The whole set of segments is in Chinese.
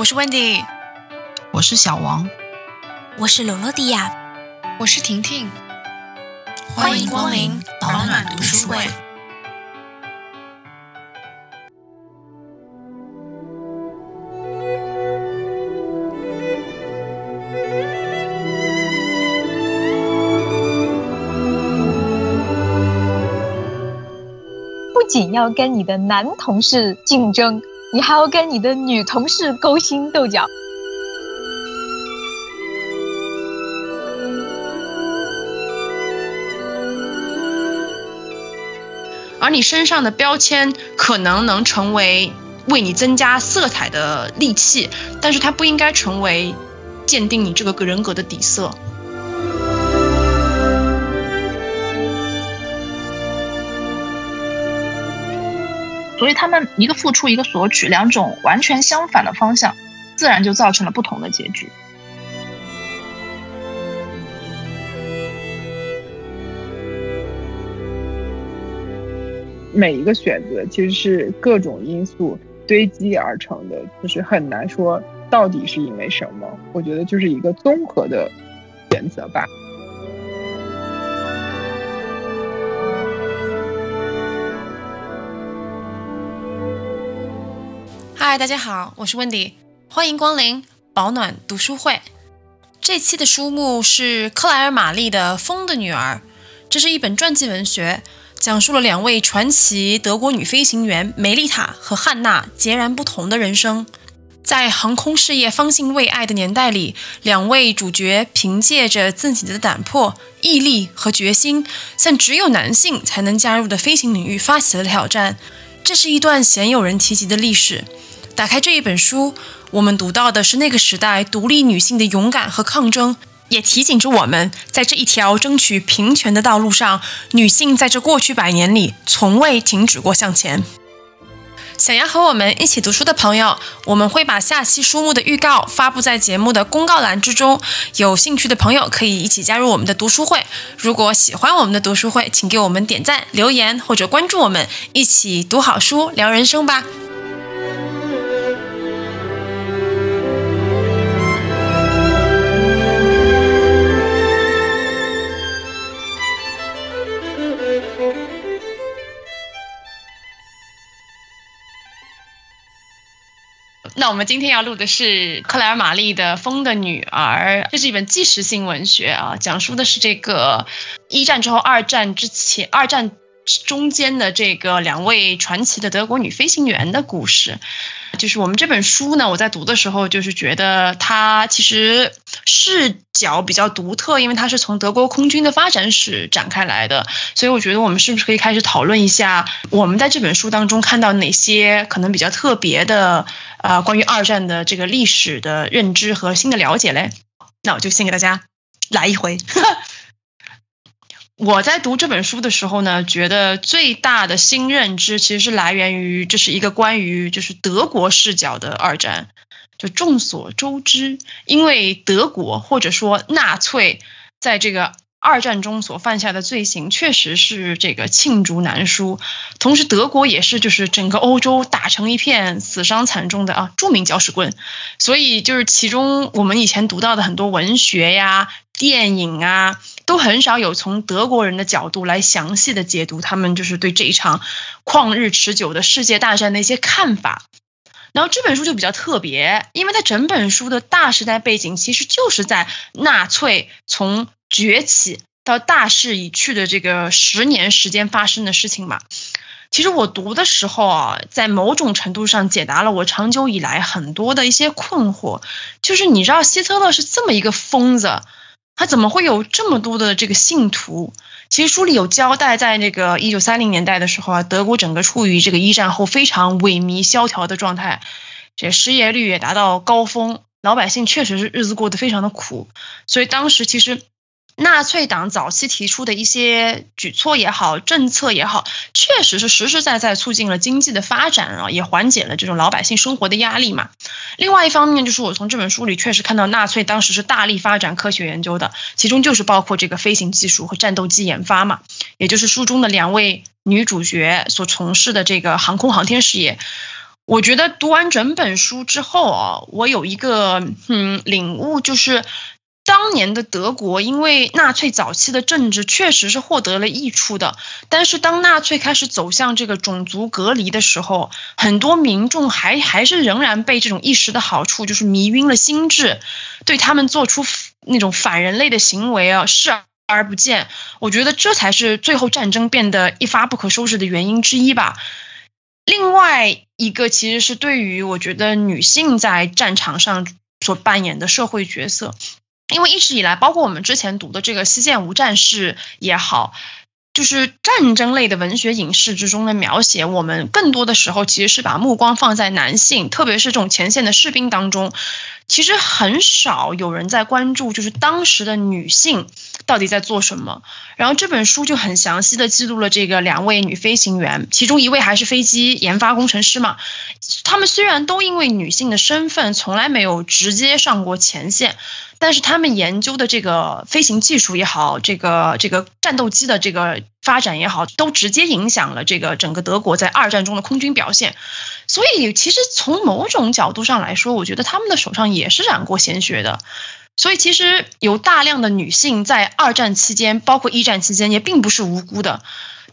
我是 Wendy，我是小王，我是罗罗迪亚，我是婷婷，欢迎光临保暖读书会。不仅要跟你的男同事竞争。你还要跟你的女同事勾心斗角，而你身上的标签可能能成为为你增加色彩的利器，但是它不应该成为鉴定你这个人格的底色。所以他们一个付出，一个索取，两种完全相反的方向，自然就造成了不同的结局。每一个选择其实是各种因素堆积而成的，就是很难说到底是因为什么。我觉得就是一个综合的选择吧。嗨，大家好，我是 Wendy，欢迎光临保暖读书会。这期的书目是克莱尔·玛丽的《风的女儿》，这是一本传记文学，讲述了两位传奇德国女飞行员梅丽塔和汉娜截然不同的人生。在航空事业方兴未艾的年代里，两位主角凭借着自己的胆魄、毅力和决心，向只有男性才能加入的飞行领域发起了挑战。这是一段鲜有人提及的历史。打开这一本书，我们读到的是那个时代独立女性的勇敢和抗争，也提醒着我们，在这一条争取平权的道路上，女性在这过去百年里从未停止过向前。想要和我们一起读书的朋友，我们会把下期书目的预告发布在节目的公告栏之中，有兴趣的朋友可以一起加入我们的读书会。如果喜欢我们的读书会，请给我们点赞、留言或者关注我们，一起读好书、聊人生吧。那我们今天要录的是克莱尔·玛丽的《风的女儿》，这是一本纪实性文学啊，讲述的是这个一战之后、二战之前、二战中间的这个两位传奇的德国女飞行员的故事。就是我们这本书呢，我在读的时候，就是觉得它其实视角比较独特，因为它是从德国空军的发展史展开来的，所以我觉得我们是不是可以开始讨论一下，我们在这本书当中看到哪些可能比较特别的，呃，关于二战的这个历史的认知和新的了解嘞？那我就先给大家来一回。我在读这本书的时候呢，觉得最大的新认知其实是来源于这是一个关于就是德国视角的二战。就众所周知，因为德国或者说纳粹在这个二战中所犯下的罪行，确实是这个罄竹难书。同时，德国也是就是整个欧洲打成一片死伤惨重的啊著名搅屎棍。所以，就是其中我们以前读到的很多文学呀、电影啊。都很少有从德国人的角度来详细的解读他们就是对这一场旷日持久的世界大战的一些看法。然后这本书就比较特别，因为它整本书的大时代背景其实就是在纳粹从崛起到大势已去的这个十年时间发生的事情嘛。其实我读的时候啊，在某种程度上解答了我长久以来很多的一些困惑，就是你知道希特勒是这么一个疯子。他怎么会有这么多的这个信徒？其实书里有交代，在那个一九三零年代的时候啊，德国整个处于这个一战后非常萎靡萧条的状态，这失业率也达到高峰，老百姓确实是日子过得非常的苦，所以当时其实。纳粹党早期提出的一些举措也好，政策也好，确实是实实在在促进了经济的发展啊，也缓解了这种老百姓生活的压力嘛。另外一方面，就是我从这本书里确实看到，纳粹当时是大力发展科学研究的，其中就是包括这个飞行技术和战斗机研发嘛，也就是书中的两位女主角所从事的这个航空航天事业。我觉得读完整本书之后啊，我有一个嗯领悟，就是当年的德国，因为纳粹早期的政治确实是获得了益处的，但是当纳粹开始走向这个种族隔离的时候，很多民众还还是仍然被这种一时的好处就是迷晕了心智，对他们做出那种反人类的行为啊视而不见。我觉得这才是最后战争变得一发不可收拾的原因之一吧。另外一个其实是对于我觉得女性在战场上所扮演的社会角色，因为一直以来，包括我们之前读的这个《西线无战事》也好，就是战争类的文学影视之中的描写，我们更多的时候其实是把目光放在男性，特别是这种前线的士兵当中，其实很少有人在关注，就是当时的女性。到底在做什么？然后这本书就很详细的记录了这个两位女飞行员，其中一位还是飞机研发工程师嘛。他们虽然都因为女性的身份从来没有直接上过前线，但是他们研究的这个飞行技术也好，这个这个战斗机的这个发展也好，都直接影响了这个整个德国在二战中的空军表现。所以其实从某种角度上来说，我觉得他们的手上也是染过鲜血的。所以其实有大量的女性在二战期间，包括一战期间，也并不是无辜的。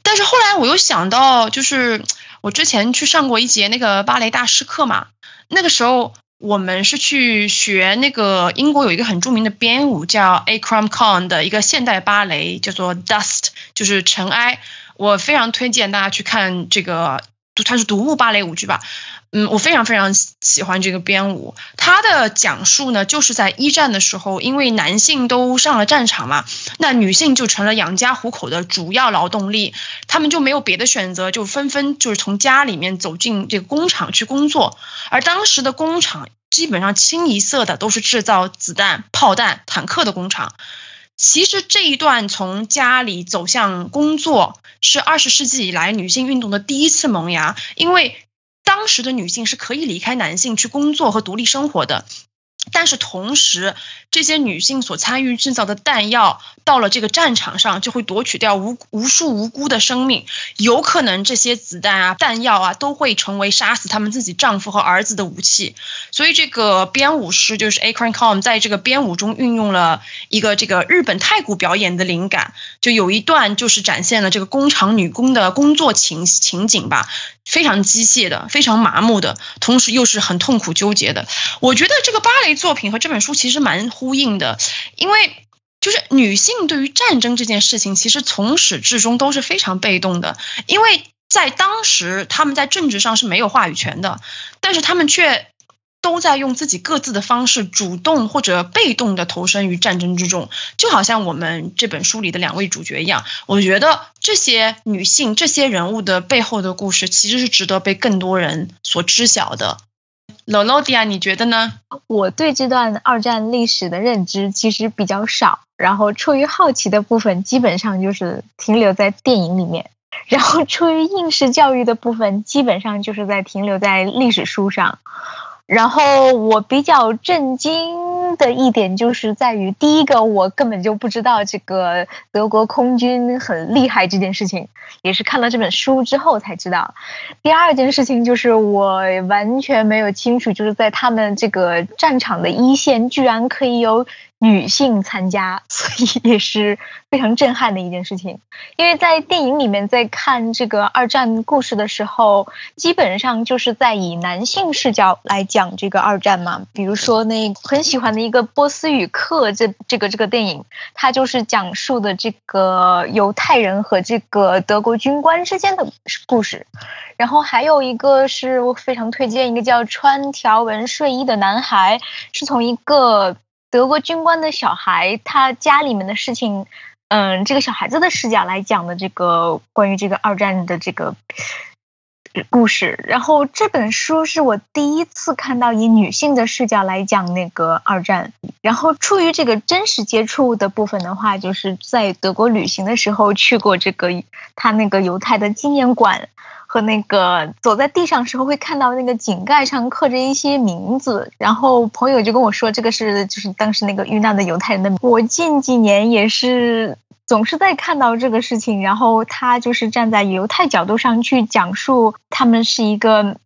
但是后来我又想到，就是我之前去上过一节那个芭蕾大师课嘛，那个时候我们是去学那个英国有一个很著名的编舞叫 A Cram Con 的一个现代芭蕾，叫做 Dust，就是尘埃。我非常推荐大家去看这个，它是独幕芭蕾舞剧吧。嗯，我非常非常喜欢这个编舞。它的讲述呢，就是在一战的时候，因为男性都上了战场嘛，那女性就成了养家糊口的主要劳动力，他们就没有别的选择，就纷纷就是从家里面走进这个工厂去工作。而当时的工厂基本上清一色的都是制造子弹、炮弹、坦克的工厂。其实这一段从家里走向工作，是二十世纪以来女性运动的第一次萌芽，因为。当时的女性是可以离开男性去工作和独立生活的。但是同时，这些女性所参与制造的弹药到了这个战场上，就会夺取掉无无数无辜的生命。有可能这些子弹啊、弹药啊，都会成为杀死他们自己丈夫和儿子的武器。所以，这个编舞师就是 Akron Com，在这个编舞中运用了一个这个日本太鼓表演的灵感，就有一段就是展现了这个工厂女工的工作情情景吧，非常机械的，非常麻木的，同时又是很痛苦纠结的。我觉得这个芭蕾。作品和这本书其实蛮呼应的，因为就是女性对于战争这件事情，其实从始至终都是非常被动的，因为在当时他们在政治上是没有话语权的，但是他们却都在用自己各自的方式，主动或者被动的投身于战争之中，就好像我们这本书里的两位主角一样。我觉得这些女性、这些人物的背后的故事，其实是值得被更多人所知晓的。罗罗迪亚，你觉得呢？我对这段二战历史的认知其实比较少，然后出于好奇的部分，基本上就是停留在电影里面；然后出于应试教育的部分，基本上就是在停留在历史书上。然后我比较震惊的一点就是在于，第一个我根本就不知道这个德国空军很厉害这件事情，也是看了这本书之后才知道。第二件事情就是我完全没有清楚，就是在他们这个战场的一线，居然可以有。女性参加，所以也是非常震撼的一件事情。因为在电影里面，在看这个二战故事的时候，基本上就是在以男性视角来讲这个二战嘛。比如说，那很喜欢的一个《波斯语课》这这个这个电影，它就是讲述的这个犹太人和这个德国军官之间的故事。然后还有一个是我非常推荐，一个叫《穿条纹睡衣的男孩》，是从一个。德国军官的小孩，他家里面的事情，嗯，这个小孩子的视角来讲的这个关于这个二战的这个故事。然后这本书是我第一次看到以女性的视角来讲那个二战。然后出于这个真实接触的部分的话，就是在德国旅行的时候去过这个他那个犹太的纪念馆。和那个走在地上时候会看到那个井盖上刻着一些名字，然后朋友就跟我说这个是就是当时那个遇难的犹太人的名。我近几年也是总是在看到这个事情，然后他就是站在犹太角度上去讲述他们是一个。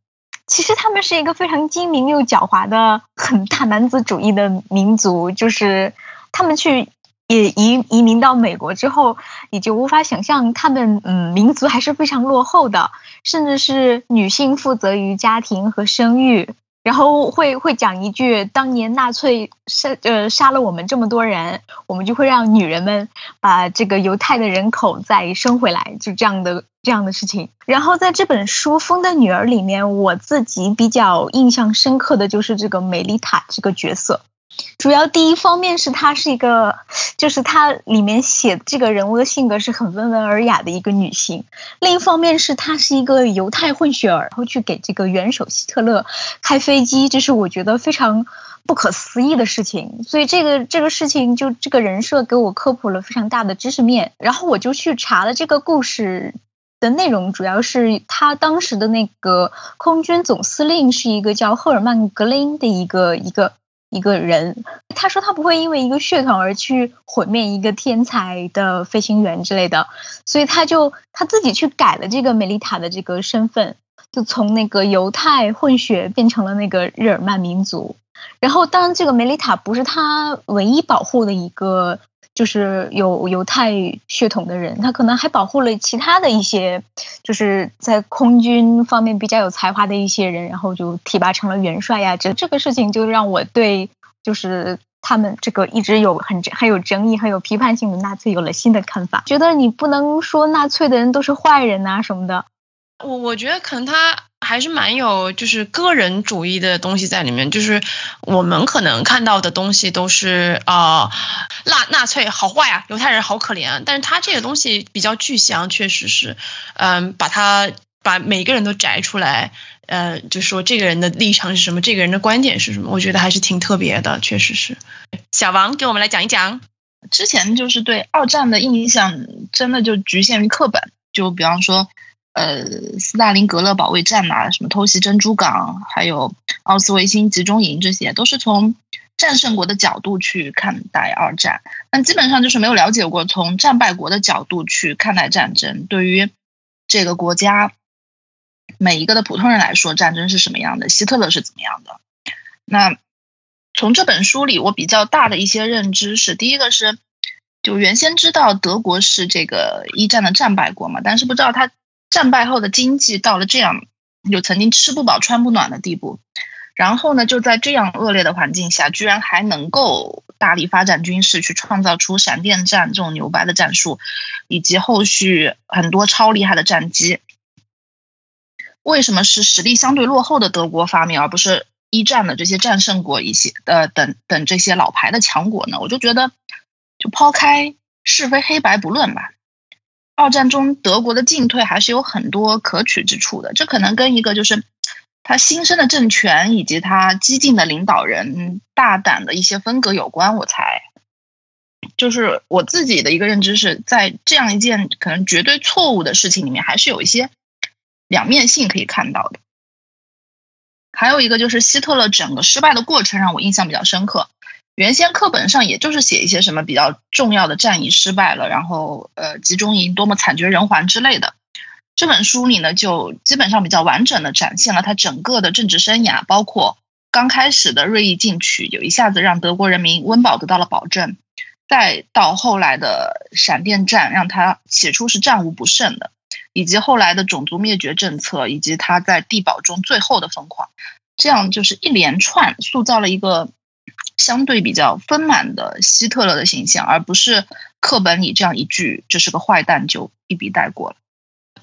其实他们是一个非常精明又狡猾的很大男子主义的民族，就是他们去也移移民到美国之后，你就无法想象他们嗯民族还是非常落后的，甚至是女性负责于家庭和生育。然后会会讲一句，当年纳粹杀呃杀了我们这么多人，我们就会让女人们把这个犹太的人口再生回来，就这样的这样的事情。然后在这本书《风的女儿》里面，我自己比较印象深刻的就是这个梅丽塔这个角色。主要第一方面是她是一个，就是她里面写这个人物的性格是很温文尔雅的一个女性；另一方面是她是一个犹太混血儿，然后去给这个元首希特勒开飞机，这是我觉得非常不可思议的事情。所以这个这个事情就这个人设给我科普了非常大的知识面。然后我就去查了这个故事的内容，主要是他当时的那个空军总司令是一个叫赫尔曼·格林的一个一个。一个人，他说他不会因为一个血统而去毁灭一个天才的飞行员之类的，所以他就他自己去改了这个梅丽塔的这个身份，就从那个犹太混血变成了那个日耳曼民族。然后，当然这个梅丽塔不是他唯一保护的一个。就是有犹太血统的人，他可能还保护了其他的一些，就是在空军方面比较有才华的一些人，然后就提拔成了元帅呀。这这个事情就让我对，就是他们这个一直有很很有争议、很有批判性的纳粹有了新的看法。觉得你不能说纳粹的人都是坏人呐什么的。我我觉得可能他。还是蛮有就是个人主义的东西在里面，就是我们可能看到的东西都是啊，纳纳粹好坏啊，犹太人好可怜，但是他这个东西比较具象，确实是，嗯，把他把每个人都摘出来，呃，就说这个人的立场是什么，这个人的观点是什么，我觉得还是挺特别的，确实是。小王给我们来讲一讲，之前就是对二战的印象真的就局限于课本，就比方说。呃，斯大林格勒保卫战呐，什么偷袭珍珠港，还有奥斯维辛集中营，这些都是从战胜国的角度去看待二战。那基本上就是没有了解过从战败国的角度去看待战争。对于这个国家每一个的普通人来说，战争是什么样的？希特勒是怎么样的？那从这本书里，我比较大的一些认知是：第一个是，就原先知道德国是这个一战的战败国嘛，但是不知道他。战败后的经济到了这样，就曾经吃不饱穿不暖的地步，然后呢，就在这样恶劣的环境下，居然还能够大力发展军事，去创造出闪电战这种牛掰的战术，以及后续很多超厉害的战机。为什么是实力相对落后的德国发明，而不是一战的这些战胜国一些呃等等这些老牌的强国呢？我就觉得，就抛开是非黑白不论吧。二战中，德国的进退还是有很多可取之处的。这可能跟一个就是他新生的政权以及他激进的领导人大胆的一些风格有关。我猜，就是我自己的一个认知是在这样一件可能绝对错误的事情里面，还是有一些两面性可以看到的。还有一个就是希特勒整个失败的过程让我印象比较深刻。原先课本上也就是写一些什么比较重要的战役失败了，然后呃集中营多么惨绝人寰之类的。这本书里呢，就基本上比较完整的展现了他整个的政治生涯，包括刚开始的锐意进取，有一下子让德国人民温饱得到了保证，再到后来的闪电战，让他起初是战无不胜的，以及后来的种族灭绝政策，以及他在地堡中最后的疯狂，这样就是一连串塑造了一个。相对比较丰满的希特勒的形象，而不是课本里这样一句“这是个坏蛋”就一笔带过了。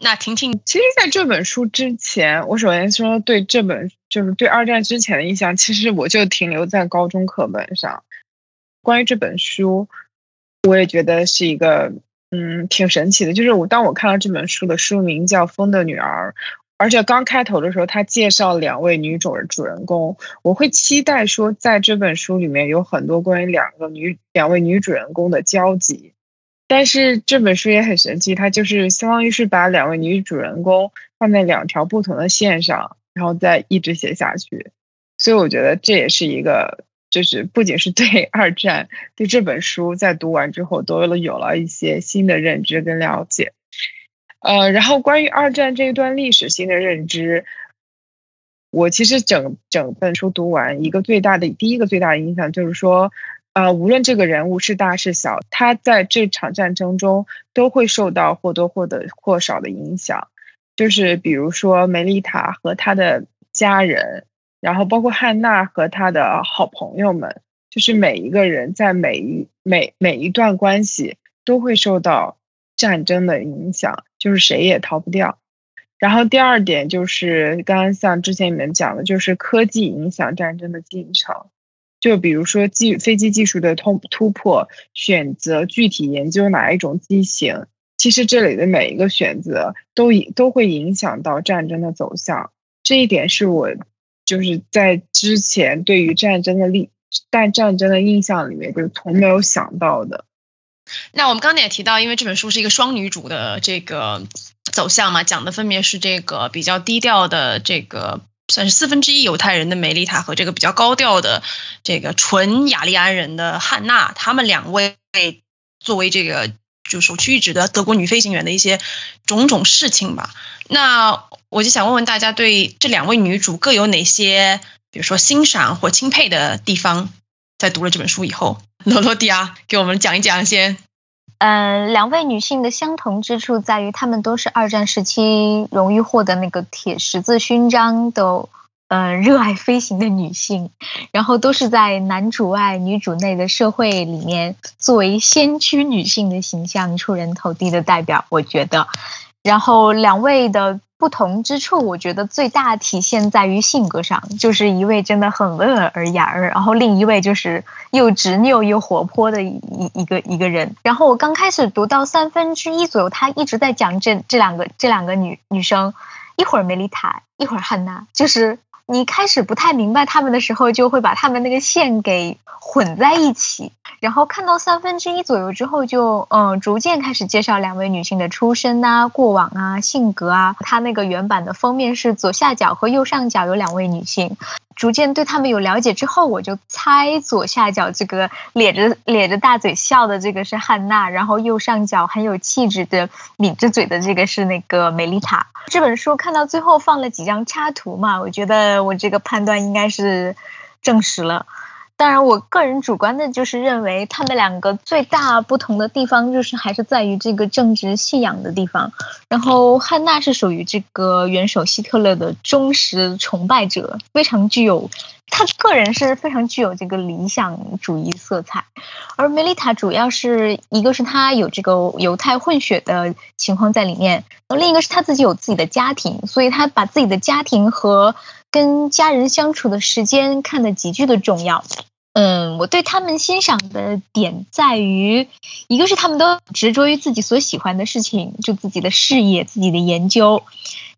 那婷婷，其实在这本书之前，我首先说对这本就是对二战之前的印象，其实我就停留在高中课本上。关于这本书，我也觉得是一个嗯挺神奇的，就是我当我看到这本书的书名叫《风的女儿》。而且刚开头的时候，他介绍两位女主主人公，我会期待说，在这本书里面有很多关于两个女两位女主人公的交集。但是这本书也很神奇，它就是相当于是把两位女主人公放在两条不同的线上，然后再一直写下去。所以我觉得这也是一个，就是不仅是对 二战，对这本书在读完之后都了有了一些新的认知跟了解。呃，然后关于二战这一段历史性的认知，我其实整整本书读完，一个最大的第一个最大的影响就是说，呃，无论这个人物是大是小，他在这场战争中都会受到或多或的或少的影响。就是比如说梅丽塔和他的家人，然后包括汉娜和他的好朋友们，就是每一个人在每一每每一段关系都会受到战争的影响，就是谁也逃不掉。然后第二点就是刚刚像之前你们讲的，就是科技影响战争的进程。就比如说技飞机技术的突突破，选择具体研究哪一种机型，其实这里的每一个选择都都会影响到战争的走向。这一点是我就是在之前对于战争的历但战争的印象里面，就是从没有想到的。那我们刚才也提到，因为这本书是一个双女主的这个。走向嘛，讲的分别是这个比较低调的这个算是四分之一犹太人的梅丽塔和这个比较高调的这个纯雅利安人的汉娜，他们两位作为这个就首屈一指的德国女飞行员的一些种种事情吧。那我就想问问大家，对这两位女主各有哪些，比如说欣赏或钦佩的地方？在读了这本书以后，罗罗迪亚给我们讲一讲先。嗯，两位女性的相同之处在于，她们都是二战时期荣誉获得那个铁十字勋章的，嗯，热爱飞行的女性，然后都是在男主外女主内的社会里面作为先驱女性的形象出人头地的代表，我觉得。然后两位的。不同之处，我觉得最大体现在于性格上，就是一位真的很温文尔雅，然后另一位就是又执拗又活泼的一一个一个人。然后我刚开始读到三分之一左右，他一直在讲这这两个这两个女女生，一会儿梅丽塔，一会儿汉娜，就是你开始不太明白他们的时候，就会把他们那个线给混在一起。然后看到三分之一左右之后，就嗯逐渐开始介绍两位女性的出身啊、过往啊、性格啊。它那个原版的封面是左下角和右上角有两位女性，逐渐对她们有了解之后，我就猜左下角这个咧着咧着大嘴笑的这个是汉娜，然后右上角很有气质的抿着嘴的这个是那个梅丽塔。这本书看到最后放了几张插图嘛，我觉得我这个判断应该是证实了。当然，我个人主观的就是认为他们两个最大不同的地方，就是还是在于这个政治信仰的地方。然后汉娜是属于这个元首希特勒的忠实崇拜者，非常具有他个人是非常具有这个理想主义色彩。而梅丽塔主要是一个是他有这个犹太混血的情况在里面，另一个是他自己有自己的家庭，所以他把自己的家庭和跟家人相处的时间看得极具的重要。嗯，我对他们欣赏的点在于，一个是他们都执着于自己所喜欢的事情，就自己的事业、自己的研究，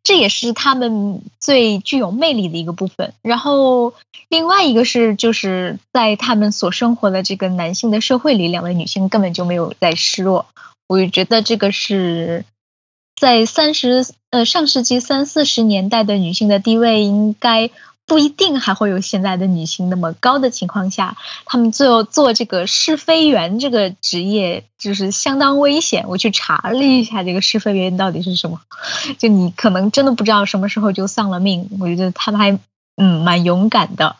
这也是他们最具有魅力的一个部分。然后，另外一个是，就是在他们所生活的这个男性的社会里，两位女性根本就没有在示弱。我就觉得这个是在三十呃上世纪三四十年代的女性的地位应该。不一定还会有现在的女性那么高的情况下，她们最后做这个试飞员这个职业就是相当危险。我去查了一下，这个试飞员到底是什么，就你可能真的不知道什么时候就丧了命。我觉得他们还嗯蛮勇敢的。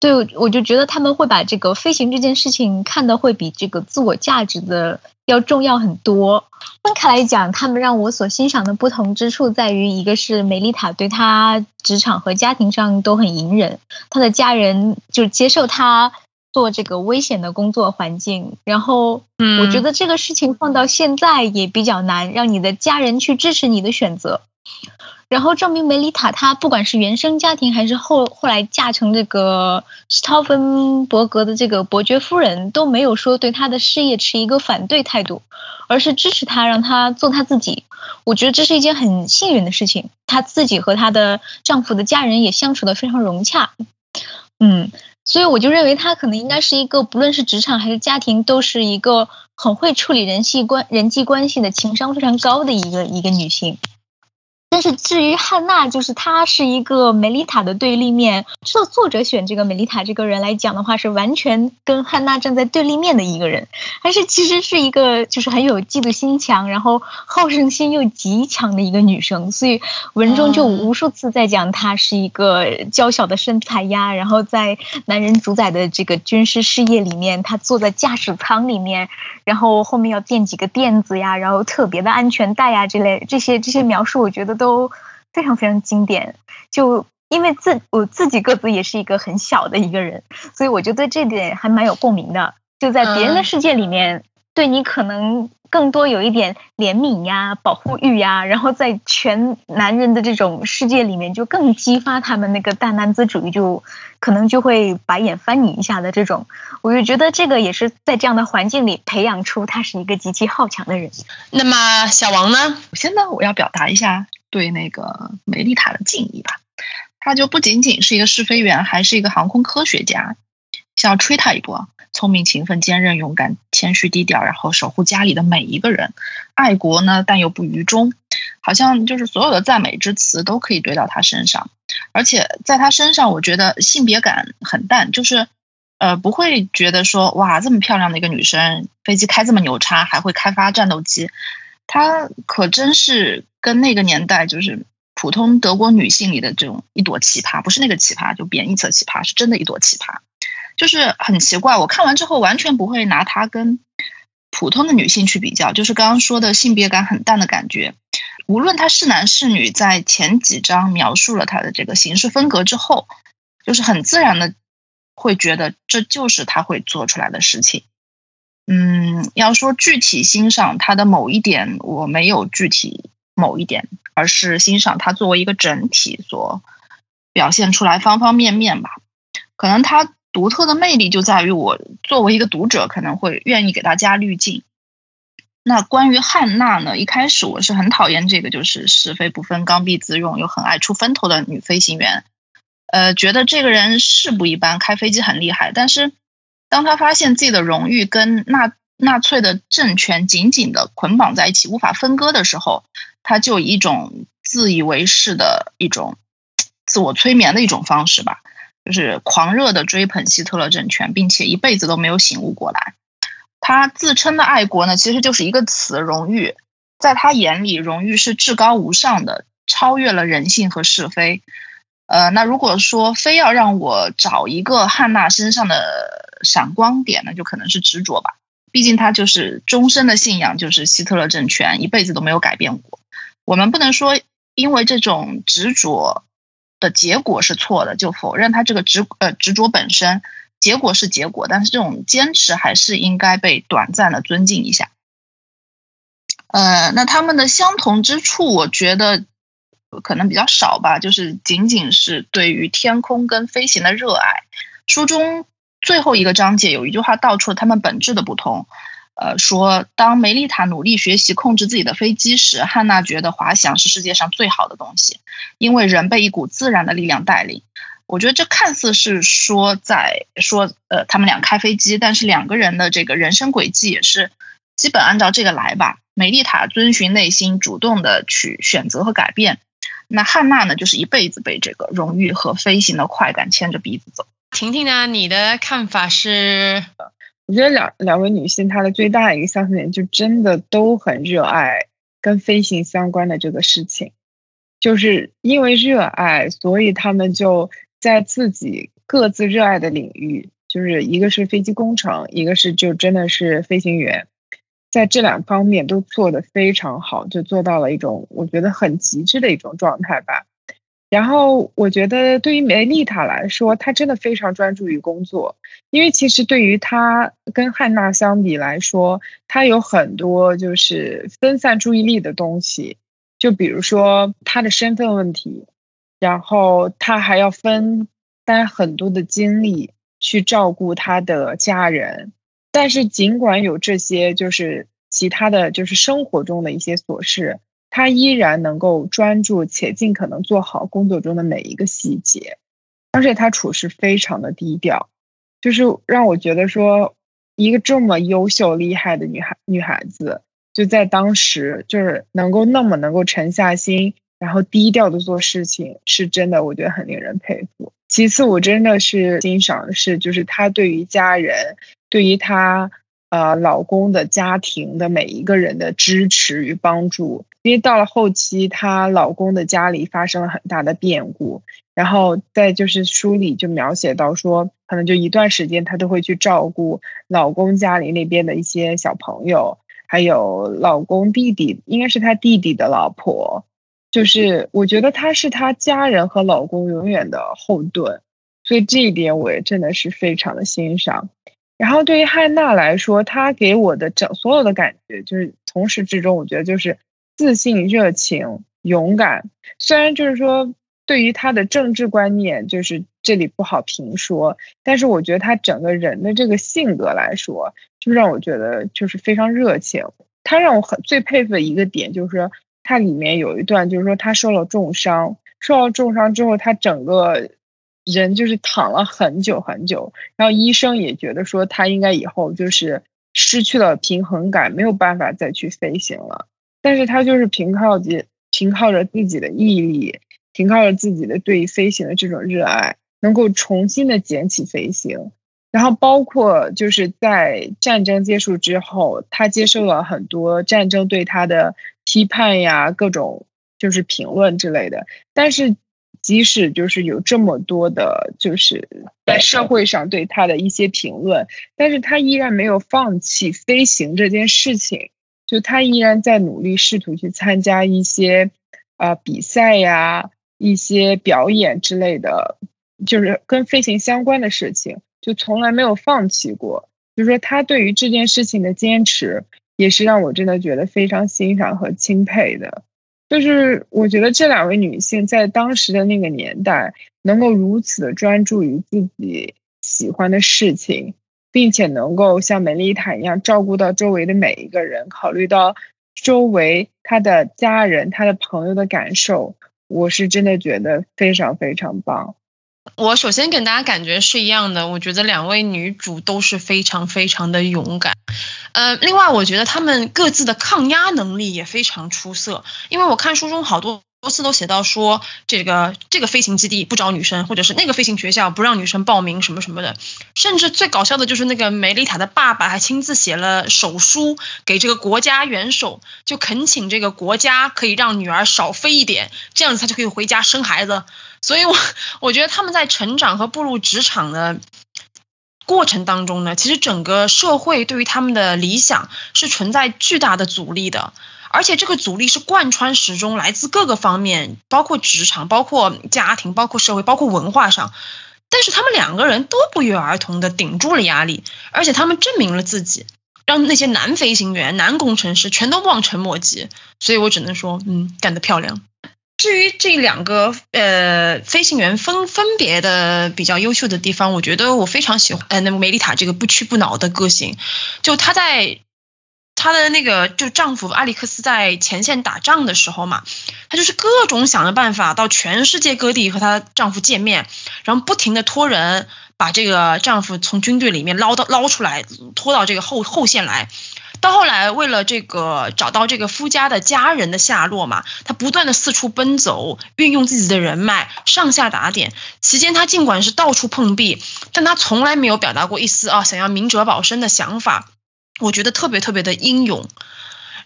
对，我就觉得他们会把这个飞行这件事情看的会比这个自我价值的要重要很多。分开来讲，他们让我所欣赏的不同之处在于，一个是梅丽塔对她职场和家庭上都很隐忍，她的家人就接受她做这个危险的工作环境。然后，我觉得这个事情放到现在也比较难，让你的家人去支持你的选择。然后证明梅丽塔她不管是原生家庭还是后后来嫁成这个施陶芬伯格的这个伯爵夫人都没有说对她的事业持一个反对态度，而是支持她让她做她自己。我觉得这是一件很幸运的事情。她自己和她的丈夫的家人也相处的非常融洽。嗯，所以我就认为她可能应该是一个不论是职场还是家庭都是一个很会处理人际关人际关系的情商非常高的一个一个女性。但是至于汉娜，就是她是一个梅丽塔的对立面。作作者选这个梅丽塔这个人来讲的话，是完全跟汉娜站在对立面的一个人，但是其实是一个就是很有嫉妒心强，然后好胜心又极强的一个女生。所以文中就无数次在讲她是一个娇小的身材呀，然后在男人主宰的这个军事事业里面，她坐在驾驶舱里面，然后后面要垫几个垫子呀，然后特别的安全带呀之类这些这些描述，我觉得。都非常非常经典，就因为自我自己个子也是一个很小的一个人，所以我就对这点还蛮有共鸣的。就在别人的世界里面，对你可能更多有一点怜悯呀、保护欲呀，然后在全男人的这种世界里面，就更激发他们那个大男子主义，就可能就会白眼翻你一下的这种。我就觉得这个也是在这样的环境里培养出他是一个极其好强的人。那么小王呢？首先呢，我要表达一下。对那个梅丽塔的敬意吧，他就不仅仅是一个试飞员，还是一个航空科学家，想要吹他一波。聪明、勤奋、坚韧、勇敢、谦虚、低调，然后守护家里的每一个人，爱国呢，但又不愚忠，好像就是所有的赞美之词都可以堆到他身上。而且在他身上，我觉得性别感很淡，就是呃不会觉得说哇这么漂亮的一个女生，飞机开这么牛叉，还会开发战斗机。她可真是跟那个年代就是普通德国女性里的这种一朵奇葩，不是那个奇葩，就贬义词奇葩，是真的一朵奇葩，就是很奇怪。我看完之后完全不会拿她跟普通的女性去比较，就是刚刚说的性别感很淡的感觉。无论她是男是女，在前几章描述了她的这个行事风格之后，就是很自然的会觉得这就是她会做出来的事情。嗯，要说具体欣赏他的某一点，我没有具体某一点，而是欣赏它作为一个整体所表现出来方方面面吧。可能它独特的魅力就在于我作为一个读者可能会愿意给它加滤镜。那关于汉娜呢？一开始我是很讨厌这个就是是非不分、刚愎自用又很爱出风头的女飞行员，呃，觉得这个人是不一般，开飞机很厉害，但是。当他发现自己的荣誉跟纳纳粹的政权紧紧的捆绑在一起，无法分割的时候，他就以一种自以为是的一种自我催眠的一种方式吧，就是狂热的追捧希特勒政权，并且一辈子都没有醒悟过来。他自称的爱国呢，其实就是一个词——荣誉。在他眼里，荣誉是至高无上的，超越了人性和是非。呃，那如果说非要让我找一个汉娜身上的闪光点呢，就可能是执着吧。毕竟他就是终身的信仰，就是希特勒政权，一辈子都没有改变过。我们不能说因为这种执着的结果是错的，就否认他这个执呃执着本身，结果是结果，但是这种坚持还是应该被短暂的尊敬一下。呃，那他们的相同之处，我觉得。可能比较少吧，就是仅仅是对于天空跟飞行的热爱。书中最后一个章节有一句话道出了他们本质的不同。呃，说当梅丽塔努力学习控制自己的飞机时，汉娜觉得滑翔是世界上最好的东西，因为人被一股自然的力量带领。我觉得这看似是说在说呃他们俩开飞机，但是两个人的这个人生轨迹也是基本按照这个来吧。梅丽塔遵循内心，主动的去选择和改变。那汉娜呢，就是一辈子被这个荣誉和飞行的快感牵着鼻子走。婷婷呢，你的看法是？我觉得两两位女性她的最大一个相似点，就真的都很热爱跟飞行相关的这个事情。就是因为热爱，所以他们就在自己各自热爱的领域，就是一个是飞机工程，一个是就真的是飞行员。在这两方面都做得非常好，就做到了一种我觉得很极致的一种状态吧。然后我觉得对于梅丽塔来说，她真的非常专注于工作，因为其实对于她跟汉娜相比来说，她有很多就是分散注意力的东西，就比如说她的身份问题，然后她还要分担很多的精力去照顾她的家人。但是尽管有这些，就是其他的就是生活中的一些琐事，他依然能够专注且尽可能做好工作中的每一个细节，而且他处事非常的低调，就是让我觉得说，一个这么优秀厉害的女孩女孩子，就在当时就是能够那么能够沉下心然后低调的做事情，是真的，我觉得很令人佩服。其次，我真的是欣赏的是，就是她对于家人，对于她呃老公的家庭的每一个人的支持与帮助。因为到了后期，她老公的家里发生了很大的变故，然后在就是书里就描写到说，可能就一段时间她都会去照顾老公家里那边的一些小朋友。还有老公弟弟，应该是他弟弟的老婆，就是我觉得她是她家人和老公永远的后盾，所以这一点我也真的是非常的欣赏。然后对于汉娜来说，她给我的整所有的感觉就是从始至终，我觉得就是自信、热情、勇敢。虽然就是说对于他的政治观念，就是这里不好评说，但是我觉得他整个人的这个性格来说。就让我觉得就是非常热情。他让我很最佩服的一个点就是，他里面有一段就是说他受了重伤，受了重伤之后，他整个人就是躺了很久很久。然后医生也觉得说他应该以后就是失去了平衡感，没有办法再去飞行了。但是他就是凭靠着凭靠着自己的毅力，凭靠着自己的对飞行的这种热爱，能够重新的捡起飞行。然后包括就是在战争结束之后，他接受了很多战争对他的批判呀，各种就是评论之类的。但是即使就是有这么多的，就是在社会上对他的一些评论，但是他依然没有放弃飞行这件事情。就他依然在努力试图去参加一些啊比赛呀、一些表演之类的，就是跟飞行相关的事情。就从来没有放弃过，就是说他对于这件事情的坚持，也是让我真的觉得非常欣赏和钦佩的。就是我觉得这两位女性在当时的那个年代，能够如此的专注于自己喜欢的事情，并且能够像梅丽塔一样照顾到周围的每一个人，考虑到周围她的家人、她的朋友的感受，我是真的觉得非常非常棒。我首先跟大家感觉是一样的，我觉得两位女主都是非常非常的勇敢，呃，另外我觉得她们各自的抗压能力也非常出色，因为我看书中好多多次都写到说这个这个飞行基地不招女生，或者是那个飞行学校不让女生报名什么什么的，甚至最搞笑的就是那个梅丽塔的爸爸还亲自写了手书给这个国家元首，就恳请这个国家可以让女儿少飞一点，这样子她就可以回家生孩子。所以，我我觉得他们在成长和步入职场的过程当中呢，其实整个社会对于他们的理想是存在巨大的阻力的，而且这个阻力是贯穿始终，来自各个方面，包括职场、包括家庭、包括社会、包括文化上。但是他们两个人都不约而同的顶住了压力，而且他们证明了自己，让那些男飞行员、男工程师全都望尘莫及。所以我只能说，嗯，干得漂亮。至于这两个呃飞行员分分别的比较优秀的地方，我觉得我非常喜欢呃那梅丽塔这个不屈不挠的个性，就她在她的那个就丈夫阿里克斯在前线打仗的时候嘛，她就是各种想着办法到全世界各地和她丈夫见面，然后不停的托人把这个丈夫从军队里面捞到捞出来，拖到这个后后线来。到后来，为了这个找到这个夫家的家人的下落嘛，她不断的四处奔走，运用自己的人脉，上下打点。期间，她尽管是到处碰壁，但她从来没有表达过一丝啊想要明哲保身的想法。我觉得特别特别的英勇。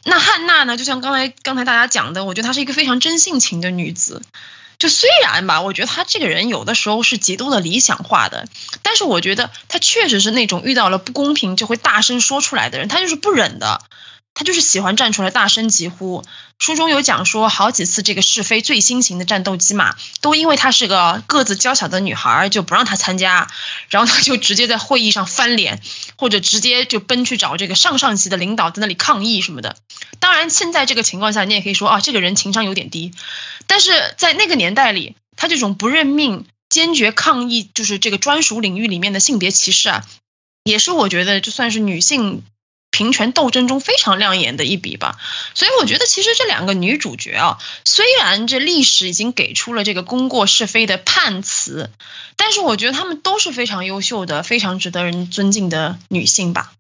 那汉娜呢？就像刚才刚才大家讲的，我觉得她是一个非常真性情的女子。就虽然吧，我觉得她这个人有的时候是极度的理想化的，但是我觉得她确实是那种遇到了不公平就会大声说出来的人，她就是不忍的。他就是喜欢站出来大声疾呼。书中有讲说，好几次这个试飞最新型的战斗机嘛，都因为她是个个子娇小的女孩，就不让她参加。然后她就直接在会议上翻脸，或者直接就奔去找这个上上级的领导在那里抗议什么的。当然，现在这个情况下，你也可以说啊，这个人情商有点低。但是在那个年代里，他这种不认命、坚决抗议，就是这个专属领域里面的性别歧视啊，也是我觉得就算是女性。平权斗争中非常亮眼的一笔吧，所以我觉得其实这两个女主角啊，虽然这历史已经给出了这个功过是非的判词，但是我觉得她们都是非常优秀的、非常值得人尊敬的女性吧。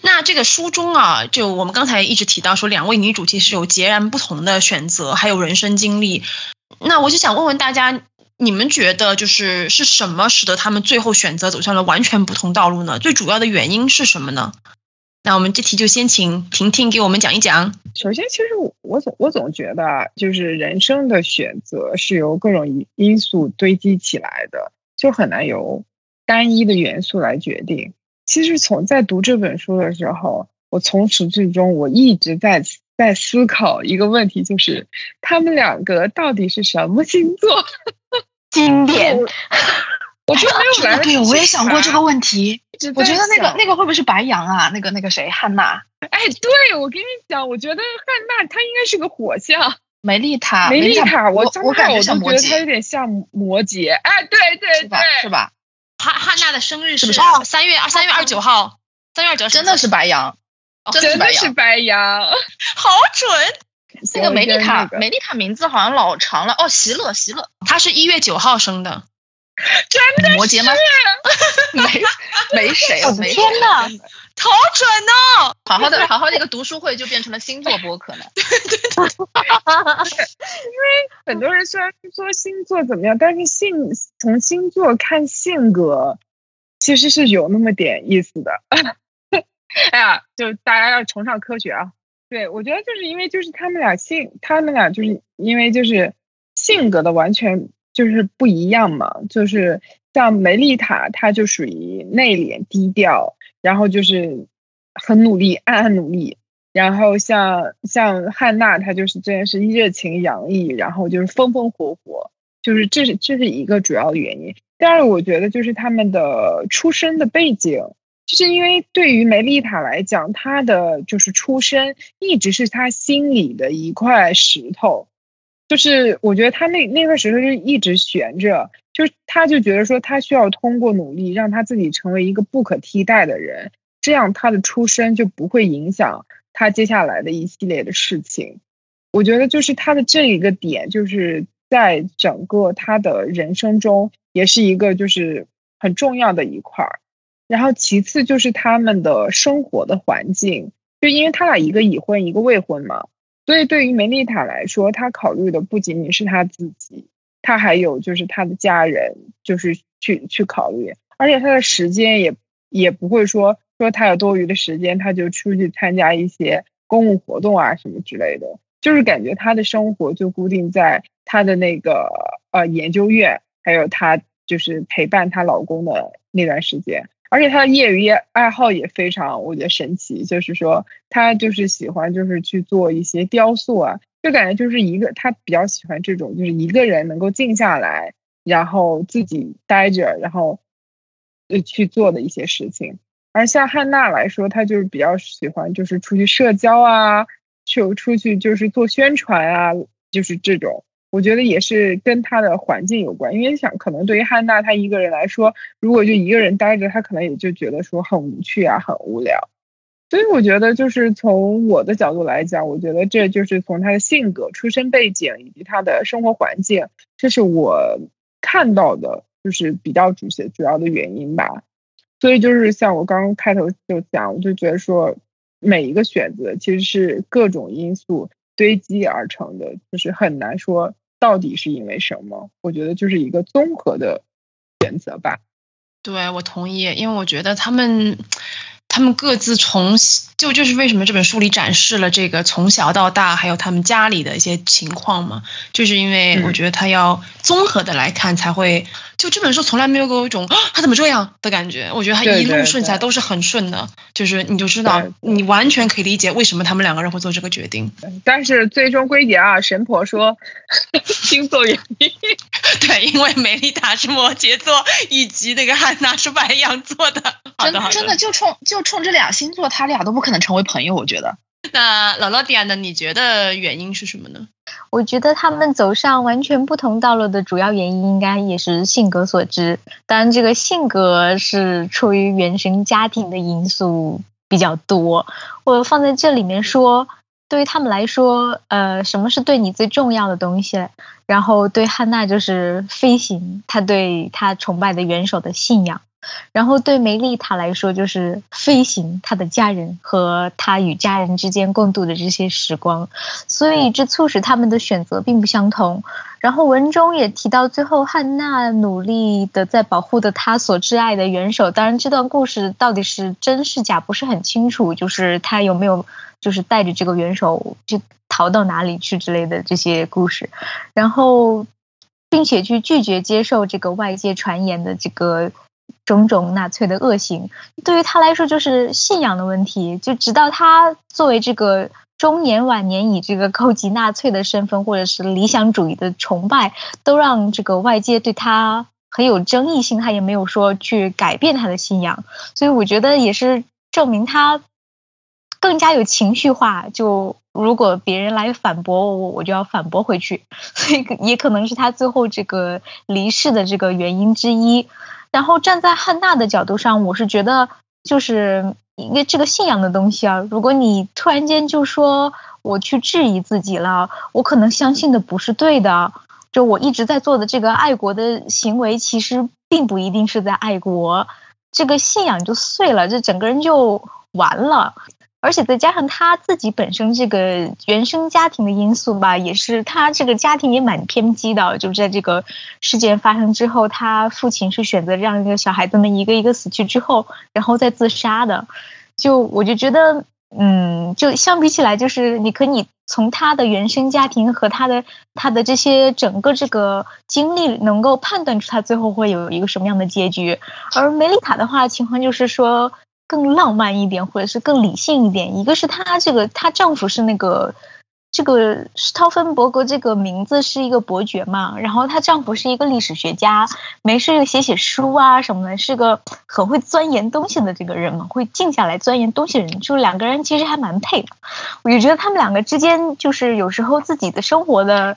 那这个书中啊，就我们刚才一直提到说，两位女主其实有截然不同的选择，还有人生经历。那我就想问问大家，你们觉得就是是什么使得他们最后选择走向了完全不同道路呢？最主要的原因是什么呢？那我们这题就先请婷婷给我们讲一讲。首先，其实我我总我总觉得，就是人生的选择是由各种因因素堆积起来的，就很难由单一的元素来决定。其实从在读这本书的时候，我从始至终我一直在在思考一个问题，就是 他们两个到底是什么星座？经典。我觉得没有来。对，我也想过这个问题。我觉得那个那个会不会是白羊啊？那个那个谁，汉娜。哎，对，我跟你讲，我觉得汉娜她应该是个火象。梅丽塔，梅丽塔，我我感觉像摩羯，她有点像摩羯。哎，对对对，是吧？汉汉娜的生日是不是三月二三月二十九号，三月二十九号真的是白羊，真的是白羊，好准。那个梅丽塔，梅丽塔名字好像老长了。哦，席勒，席勒，她是一月九号生的。真的摩羯吗？没没谁，没天呐，好准哦！好好的，好好的一个读书会就变成了星座播客了。对对对，因为很多人虽然说星座怎么样，但是性从星座看性格，其实是有那么点意思的。哎呀，就大家要崇尚科学啊！对我觉得就是因为就是他们俩性，他们俩就是因为就是性格的完全。就是不一样嘛，就是像梅丽塔，她就属于内敛低调，然后就是很努力，暗暗努力。然后像像汉娜，她就是真的是热情洋溢，然后就是风风火火，就是这是这是一个主要的原因。第二，我觉得就是他们的出身的背景，就是因为对于梅丽塔来讲，她的就是出身一直是她心里的一块石头。就是我觉得他那那块石头就一直悬着，就是他就觉得说他需要通过努力让他自己成为一个不可替代的人，这样他的出身就不会影响他接下来的一系列的事情。我觉得就是他的这一个点，就是在整个他的人生中也是一个就是很重要的一块儿。然后其次就是他们的生活的环境，就因为他俩一个已婚一个未婚嘛。所以对于梅丽塔来说，她考虑的不仅仅是她自己，她还有就是她的家人，就是去去考虑，而且她的时间也也不会说说她有多余的时间，她就出去参加一些公共活动啊什么之类的，就是感觉她的生活就固定在她的那个呃研究院，还有她就是陪伴她老公的那段时间。而且他的业余爱好也非常，我觉得神奇，就是说他就是喜欢就是去做一些雕塑啊，就感觉就是一个他比较喜欢这种，就是一个人能够静下来，然后自己待着，然后去做的一些事情。而像汉娜来说，她就是比较喜欢就是出去社交啊，去出去就是做宣传啊，就是这种。我觉得也是跟他的环境有关，因为想可能对于汉娜她一个人来说，如果就一个人待着，她可能也就觉得说很无趣啊，很无聊。所以我觉得就是从我的角度来讲，我觉得这就是从他的性格、出身背景以及他的生活环境，这是我看到的，就是比较主些主要的原因吧。所以就是像我刚刚开头就讲，我就觉得说每一个选择其实是各种因素。堆积而成的，就是很难说到底是因为什么。我觉得就是一个综合的选择吧。对，我同意，因为我觉得他们。他们各自从就就是为什么这本书里展示了这个从小到大，还有他们家里的一些情况嘛，就是因为我觉得他要综合的来看，才会就这本书从来没有给我一种啊他怎么这样的感觉，我觉得他一路顺起来都是很顺的，就是你就知道你完全可以理解为什么他们两个人会做这个决定。但是最终归结啊，神婆说 星座原因，对，因为美丽塔是摩羯座，以及那个汉娜是白羊座的。真真的就冲就冲这俩星座，他俩都不可能成为朋友，我觉得。那姥姥迪亚呢？你觉得原因是什么呢？我觉得他们走上完全不同道路的主要原因，应该也是性格所致。当然，这个性格是出于原生家庭的因素比较多。我放在这里面说，对于他们来说，呃，什么是对你最重要的东西？然后对汉娜就是飞行，她对她崇拜的元首的信仰。然后对梅丽塔来说，就是飞行，她的家人和她与家人之间共度的这些时光，所以这促使他们的选择并不相同。然后文中也提到，最后汉娜努力的在保护的她所挚爱的元首。当然，这段故事到底是真是假不是很清楚，就是他有没有就是带着这个元首就逃到哪里去之类的这些故事。然后，并且去拒绝接受这个外界传言的这个种种纳粹的恶行。对于他来说，就是信仰的问题。就直到他作为这个。中年晚年以这个高级纳粹的身份，或者是理想主义的崇拜，都让这个外界对他很有争议性。他也没有说去改变他的信仰，所以我觉得也是证明他更加有情绪化。就如果别人来反驳我，我就要反驳回去。所以也可能是他最后这个离世的这个原因之一。然后站在汉娜的角度上，我是觉得就是。因为这个信仰的东西啊，如果你突然间就说我去质疑自己了，我可能相信的不是对的。就我一直在做的这个爱国的行为，其实并不一定是在爱国，这个信仰就碎了，这整个人就完了。而且再加上他自己本身这个原生家庭的因素吧，也是他这个家庭也蛮偏激的。就在这个事件发生之后，他父亲是选择让这个小孩子们一个一个死去之后，然后再自杀的。就我就觉得，嗯，就相比起来，就是你可以从他的原生家庭和他的他的这些整个这个经历，能够判断出他最后会有一个什么样的结局。而梅丽塔的话，情况就是说。更浪漫一点，或者是更理性一点。一个是她这个，她丈夫是那个这个施陶芬伯格这个名字是一个伯爵嘛，然后她丈夫是一个历史学家，没事就写写书啊什么的，是个很会钻研东西的这个人嘛，会静下来钻研东西的人，就两个人其实还蛮配的。我就觉得他们两个之间，就是有时候自己的生活的。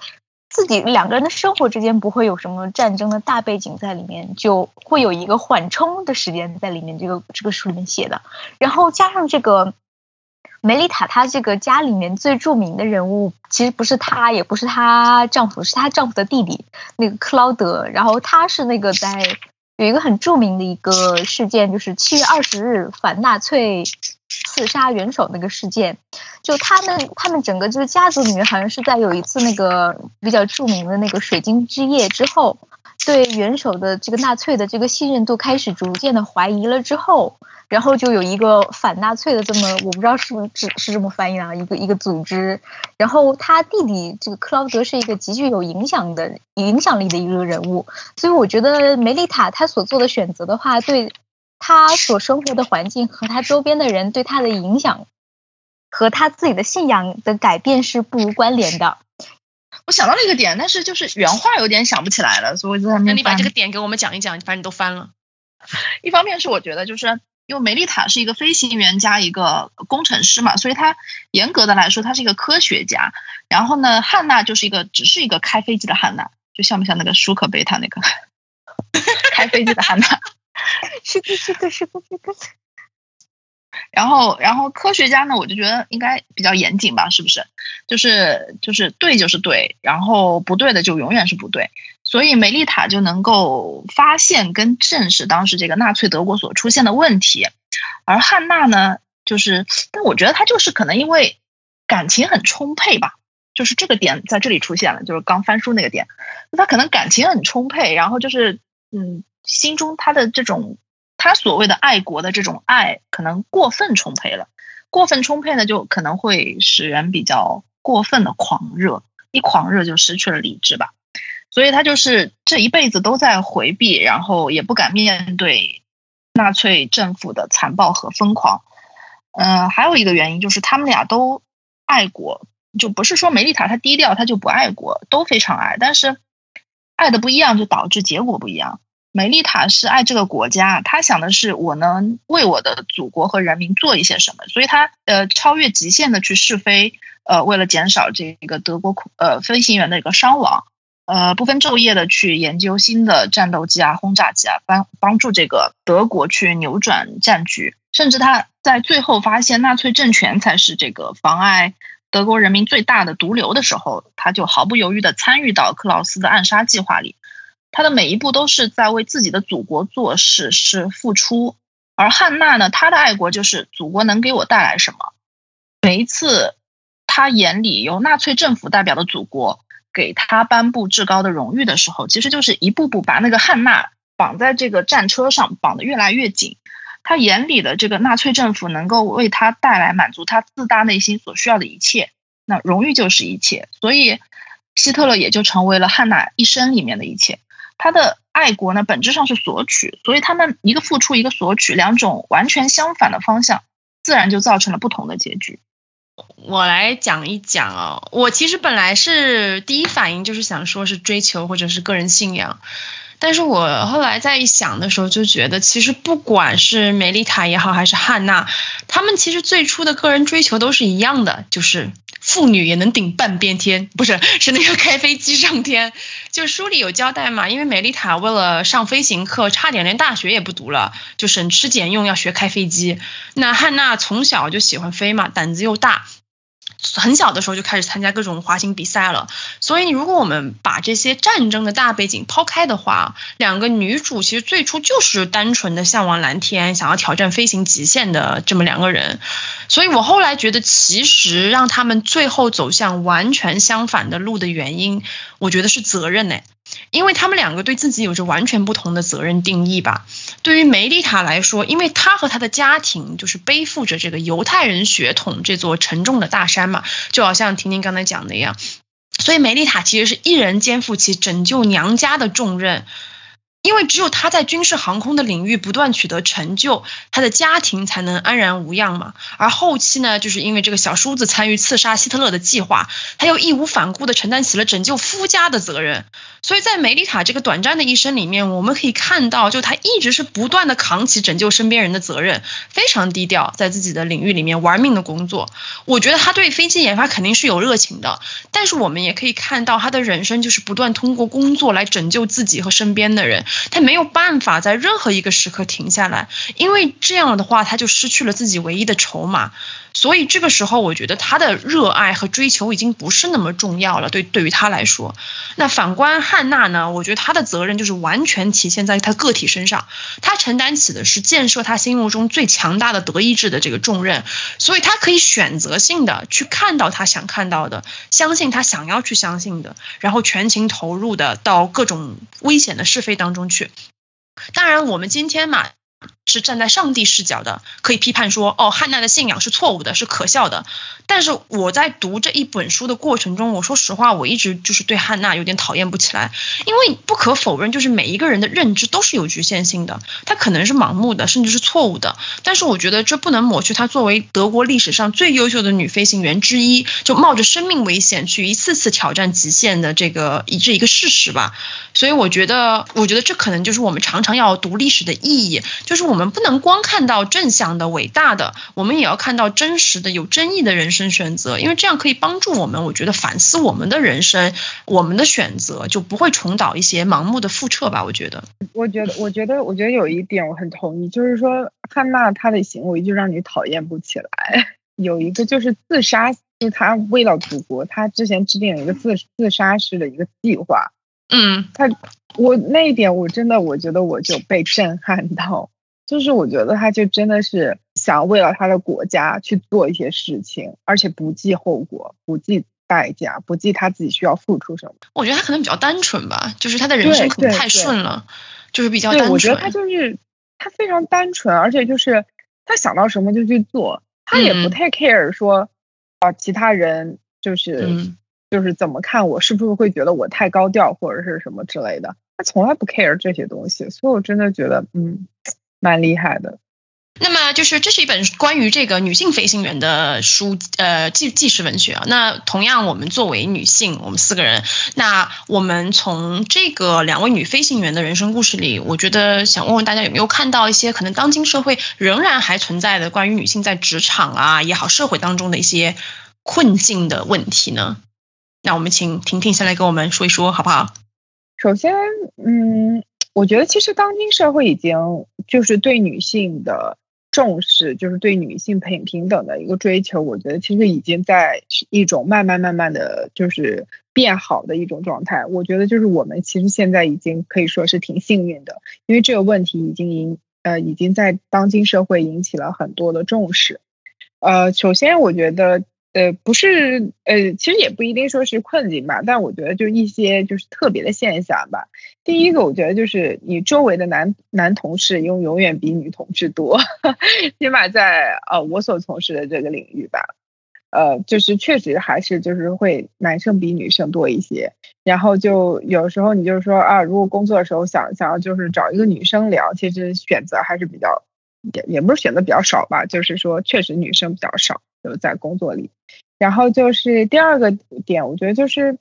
自己两个人的生活之间不会有什么战争的大背景在里面，就会有一个缓冲的时间在里面。这个这个书里面写的，然后加上这个梅丽塔，她这个家里面最著名的人物，其实不是她，也不是她丈夫，是她丈夫的弟弟那个克劳德。然后他是那个在有一个很著名的一个事件，就是七月二十日反纳粹。刺杀元首那个事件，就他们他们整个这个家族里面，好像是在有一次那个比较著名的那个水晶之夜之后，对元首的这个纳粹的这个信任度开始逐渐的怀疑了之后，然后就有一个反纳粹的这么我不知道是不是是这么翻译啊，一个一个组织，然后他弟弟这个克劳德是一个极具有影响的影响力的一个人物，所以我觉得梅丽塔她所做的选择的话，对。他所生活的环境和他周边的人对他的影响，和他自己的信仰的改变是不无关联的。我想到了一个点，但是就是原话有点想不起来了，所以我就在那你把这个点给我们讲一讲，反正你都翻了。一方面是我觉得，就是因为梅丽塔是一个飞行员加一个工程师嘛，所以他严格的来说，他是一个科学家。然后呢，汉娜就是一个只是一个开飞机的汉娜，就像不像那个舒克贝塔那个 开飞机的汉娜？是的，是的，是的，是的。然后，然后科学家呢，我就觉得应该比较严谨吧，是不是？就是就是对就是对，然后不对的就永远是不对。所以梅丽塔就能够发现跟证实当时这个纳粹德国所出现的问题，而汉娜呢，就是，但我觉得她就是可能因为感情很充沛吧，就是这个点在这里出现了，就是刚翻书那个点，她可能感情很充沛，然后就是嗯。心中他的这种，他所谓的爱国的这种爱，可能过分充沛了。过分充沛呢，就可能会使人比较过分的狂热，一狂热就失去了理智吧。所以他就是这一辈子都在回避，然后也不敢面对纳粹政府的残暴和疯狂。嗯，还有一个原因就是他们俩都爱国，就不是说梅丽塔她低调，她就不爱国，都非常爱，但是爱的不一样，就导致结果不一样。梅丽塔是爱这个国家，她想的是我能为我的祖国和人民做一些什么，所以她呃超越极限的去试飞，呃为了减少这个德国呃飞行员的一个伤亡，呃不分昼夜的去研究新的战斗机啊轰炸机啊，帮帮助这个德国去扭转战局，甚至他在最后发现纳粹政权才是这个妨碍德国人民最大的毒瘤的时候，他就毫不犹豫的参与到克劳斯的暗杀计划里。他的每一步都是在为自己的祖国做事，是付出。而汉娜呢，她的爱国就是祖国能给我带来什么。每一次，她眼里由纳粹政府代表的祖国给她颁布至高的荣誉的时候，其实就是一步步把那个汉娜绑在这个战车上，绑得越来越紧。他眼里的这个纳粹政府能够为他带来满足他自大内心所需要的一切，那荣誉就是一切，所以希特勒也就成为了汉娜一生里面的一切。他的爱国呢，本质上是索取，所以他们一个付出，一个索取，两种完全相反的方向，自然就造成了不同的结局。我来讲一讲哦，我其实本来是第一反应就是想说是追求或者是个人信仰。但是我后来在一想的时候，就觉得其实不管是梅丽塔也好，还是汉娜，他们其实最初的个人追求都是一样的，就是妇女也能顶半边天，不是是那个开飞机上天。就书里有交代嘛，因为美丽塔为了上飞行课，差点连大学也不读了，就省吃俭用要学开飞机。那汉娜从小就喜欢飞嘛，胆子又大。很小的时候就开始参加各种滑行比赛了，所以如果我们把这些战争的大背景抛开的话，两个女主其实最初就是单纯的向往蓝天，想要挑战飞行极限的这么两个人。所以我后来觉得，其实让他们最后走向完全相反的路的原因，我觉得是责任呢。因为他们两个对自己有着完全不同的责任定义吧。对于梅丽塔来说，因为她和她的家庭就是背负着这个犹太人血统这座沉重的大山嘛，就好像婷婷刚才讲的一样，所以梅丽塔其实是一人肩负起拯救娘家的重任。因为只有他在军事航空的领域不断取得成就，他的家庭才能安然无恙嘛。而后期呢，就是因为这个小叔子参与刺杀希特勒的计划，他又义无反顾地承担起了拯救夫家的责任。所以在梅丽塔这个短暂的一生里面，我们可以看到，就他一直是不断的扛起拯救身边人的责任，非常低调，在自己的领域里面玩命的工作。我觉得他对飞机研发肯定是有热情的，但是我们也可以看到，他的人生就是不断通过工作来拯救自己和身边的人。他没有办法在任何一个时刻停下来，因为这样的话他就失去了自己唯一的筹码。所以这个时候，我觉得他的热爱和追求已经不是那么重要了。对，对于他来说，那反观汉娜呢？我觉得他的责任就是完全体现在他个体身上，他承担起的是建设他心目中最强大的德意志的这个重任。所以他可以选择性的去看到他想看到的，相信他想要去相信的，然后全情投入的到各种危险的是非当中去。当然，我们今天嘛。是站在上帝视角的，可以批判说，哦，汉娜的信仰是错误的，是可笑的。但是我在读这一本书的过程中，我说实话，我一直就是对汉娜有点讨厌不起来，因为不可否认，就是每一个人的认知都是有局限性的，他可能是盲目的，甚至是错误的。但是我觉得这不能抹去她作为德国历史上最优秀的女飞行员之一，就冒着生命危险去一次次挑战极限的这个一这一个事实吧。所以我觉得，我觉得这可能就是我们常常要读历史的意义，就是我们。我们不能光看到正向的、伟大的，我们也要看到真实的、有争议的人生选择，因为这样可以帮助我们，我觉得反思我们的人生，我们的选择就不会重蹈一些盲目的覆辙吧。我觉得，我觉得，我觉得，我觉得有一点我很同意，就是说汉娜她的行为就让你讨厌不起来。有一个就是自杀，就是她为了祖国，她之前制定了一个自自杀式的一个计划。嗯，她我那一点我真的我觉得我就被震撼到。就是我觉得他就真的是想为了他的国家去做一些事情，而且不计后果、不计代价、不计他自己需要付出什么。我觉得他可能比较单纯吧，就是他的人生可能太顺了，就是比较单纯。我觉得他就是他非常单纯，而且就是他想到什么就去做，他也不太 care 说啊其他人就是就是怎么看我，是不是会觉得我太高调或者是什么之类的，他从来不 care 这些东西，所以我真的觉得嗯。蛮厉害的，那么就是这是一本关于这个女性飞行员的书，呃，纪纪实文学啊。那同样，我们作为女性，我们四个人，那我们从这个两位女飞行员的人生故事里，我觉得想问问大家有没有看到一些可能当今社会仍然还存在的关于女性在职场啊也好，社会当中的一些困境的问题呢？那我们请婷婷先来跟我们说一说，好不好？首先，嗯。我觉得其实当今社会已经就是对女性的重视，就是对女性平平等的一个追求，我觉得其实已经在一种慢慢慢慢的就是变好的一种状态。我觉得就是我们其实现在已经可以说是挺幸运的，因为这个问题已经引呃已经在当今社会引起了很多的重视。呃，首先我觉得。呃，不是，呃，其实也不一定说是困境吧，但我觉得就一些就是特别的现象吧。第一个，我觉得就是你周围的男男同事永永远比女同事多，起码在呃我所从事的这个领域吧，呃，就是确实还是就是会男生比女生多一些。然后就有时候你就是说啊，如果工作的时候想想要就是找一个女生聊，其实选择还是比较也也不是选择比较少吧，就是说确实女生比较少。就在工作里，然后就是第二个点，我觉得就是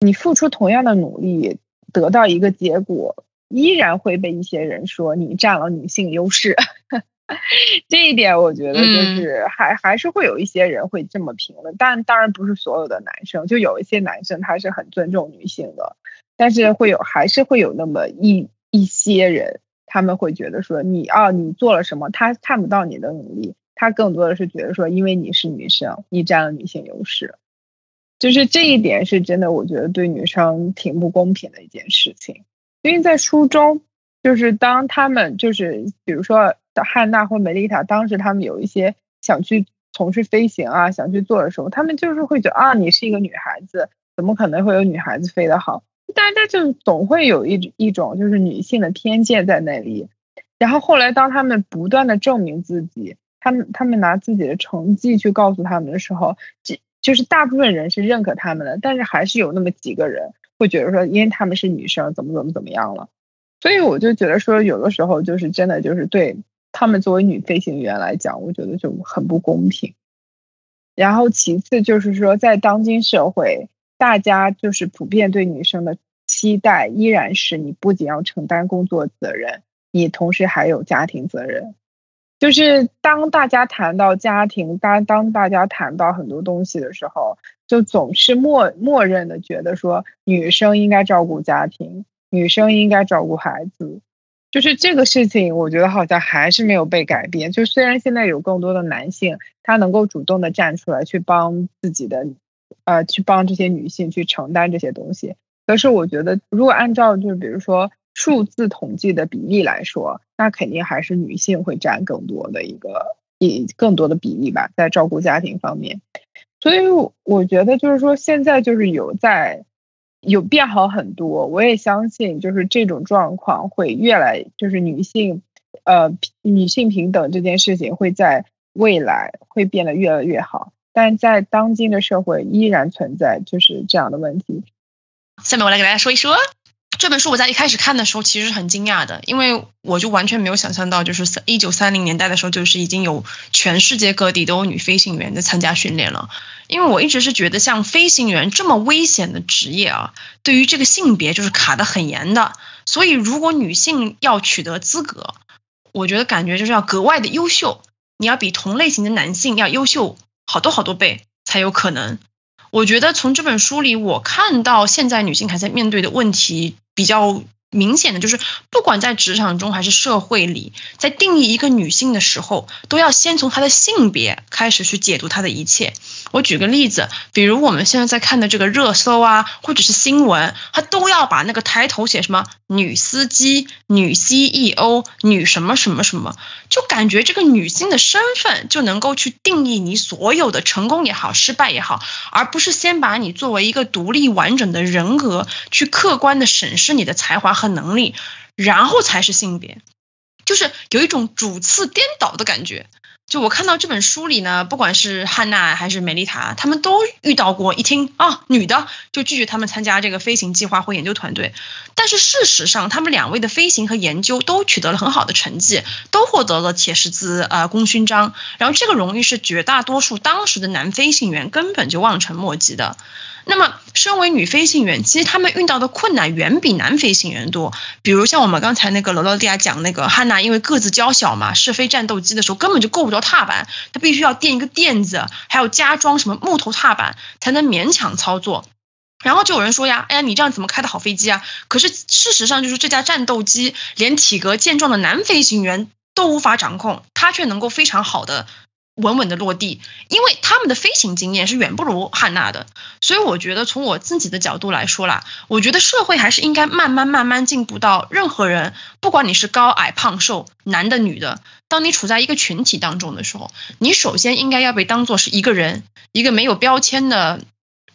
你付出同样的努力，得到一个结果，依然会被一些人说你占了女性优势。这一点我觉得就是还还是会有一些人会这么评论，但当然不是所有的男生，就有一些男生他是很尊重女性的，但是会有还是会有那么一一些人，他们会觉得说你啊你做了什么，他看不到你的努力。他更多的是觉得说，因为你是女生，你占了女性优势，就是这一点是真的，我觉得对女生挺不公平的一件事情。因为在书中，就是当他们就是比如说汉娜或梅丽塔，当时他们有一些想去从事飞行啊，想去做的时候，他们就是会觉得啊，你是一个女孩子，怎么可能会有女孩子飞得好？大家就总会有一一种就是女性的偏见在那里。然后后来当他们不断的证明自己。他们他们拿自己的成绩去告诉他们的时候，就就是大部分人是认可他们的，但是还是有那么几个人会觉得说，因为他们是女生，怎么怎么怎么样了。所以我就觉得说，有的时候就是真的就是对他们作为女飞行员来讲，我觉得就很不公平。然后其次就是说，在当今社会，大家就是普遍对女生的期待依然是你不仅要承担工作责任，你同时还有家庭责任。就是当大家谈到家庭，当当大家谈到很多东西的时候，就总是默默认的觉得说女生应该照顾家庭，女生应该照顾孩子。就是这个事情，我觉得好像还是没有被改变。就虽然现在有更多的男性，他能够主动的站出来去帮自己的，呃，去帮这些女性去承担这些东西，可是我觉得如果按照就是比如说。数字统计的比例来说，那肯定还是女性会占更多的一个，以更多的比例吧，在照顾家庭方面。所以我觉得就是说，现在就是有在有变好很多。我也相信，就是这种状况会越来，就是女性，呃，女性平等这件事情会在未来会变得越来越好。但在当今的社会，依然存在就是这样的问题。下面我来给大家说一说。这本书我在一开始看的时候其实很惊讶的，因为我就完全没有想象到，就是三一九三零年代的时候，就是已经有全世界各地都有女飞行员在参加训练了。因为我一直是觉得像飞行员这么危险的职业啊，对于这个性别就是卡的很严的。所以如果女性要取得资格，我觉得感觉就是要格外的优秀，你要比同类型的男性要优秀好多好多倍才有可能。我觉得从这本书里，我看到现在女性还在面对的问题比较。明显的就是，不管在职场中还是社会里，在定义一个女性的时候，都要先从她的性别开始去解读她的一切。我举个例子，比如我们现在在看的这个热搜啊，或者是新闻，它都要把那个抬头写什么女司机、女 CEO、女什么什么什么，就感觉这个女性的身份就能够去定义你所有的成功也好、失败也好，而不是先把你作为一个独立完整的人格去客观的审视你的才华。和能力，然后才是性别，就是有一种主次颠倒的感觉。就我看到这本书里呢，不管是汉娜还是美丽塔，他们都遇到过一听啊女的就拒绝他们参加这个飞行计划或研究团队。但是事实上，他们两位的飞行和研究都取得了很好的成绩，都获得了铁十字呃功勋章。然后这个荣誉是绝大多数当时的男飞行员根本就望尘莫及的。那么，身为女飞行员，其实她们遇到的困难远比男飞行员多。比如像我们刚才那个罗罗蒂亚讲那个汉娜，因为个子娇小嘛，试飞战斗机的时候根本就够不着踏板，她必须要垫一个垫子，还要加装什么木头踏板才能勉强操作。然后就有人说呀，哎呀，你这样怎么开的好飞机啊？可是事实上就是这架战斗机连体格健壮的男飞行员都无法掌控，他却能够非常好的。稳稳的落地，因为他们的飞行经验是远不如汉娜的，所以我觉得从我自己的角度来说啦，我觉得社会还是应该慢慢慢慢进步到任何人，不管你是高矮胖瘦，男的女的，当你处在一个群体当中的时候，你首先应该要被当做是一个人，一个没有标签的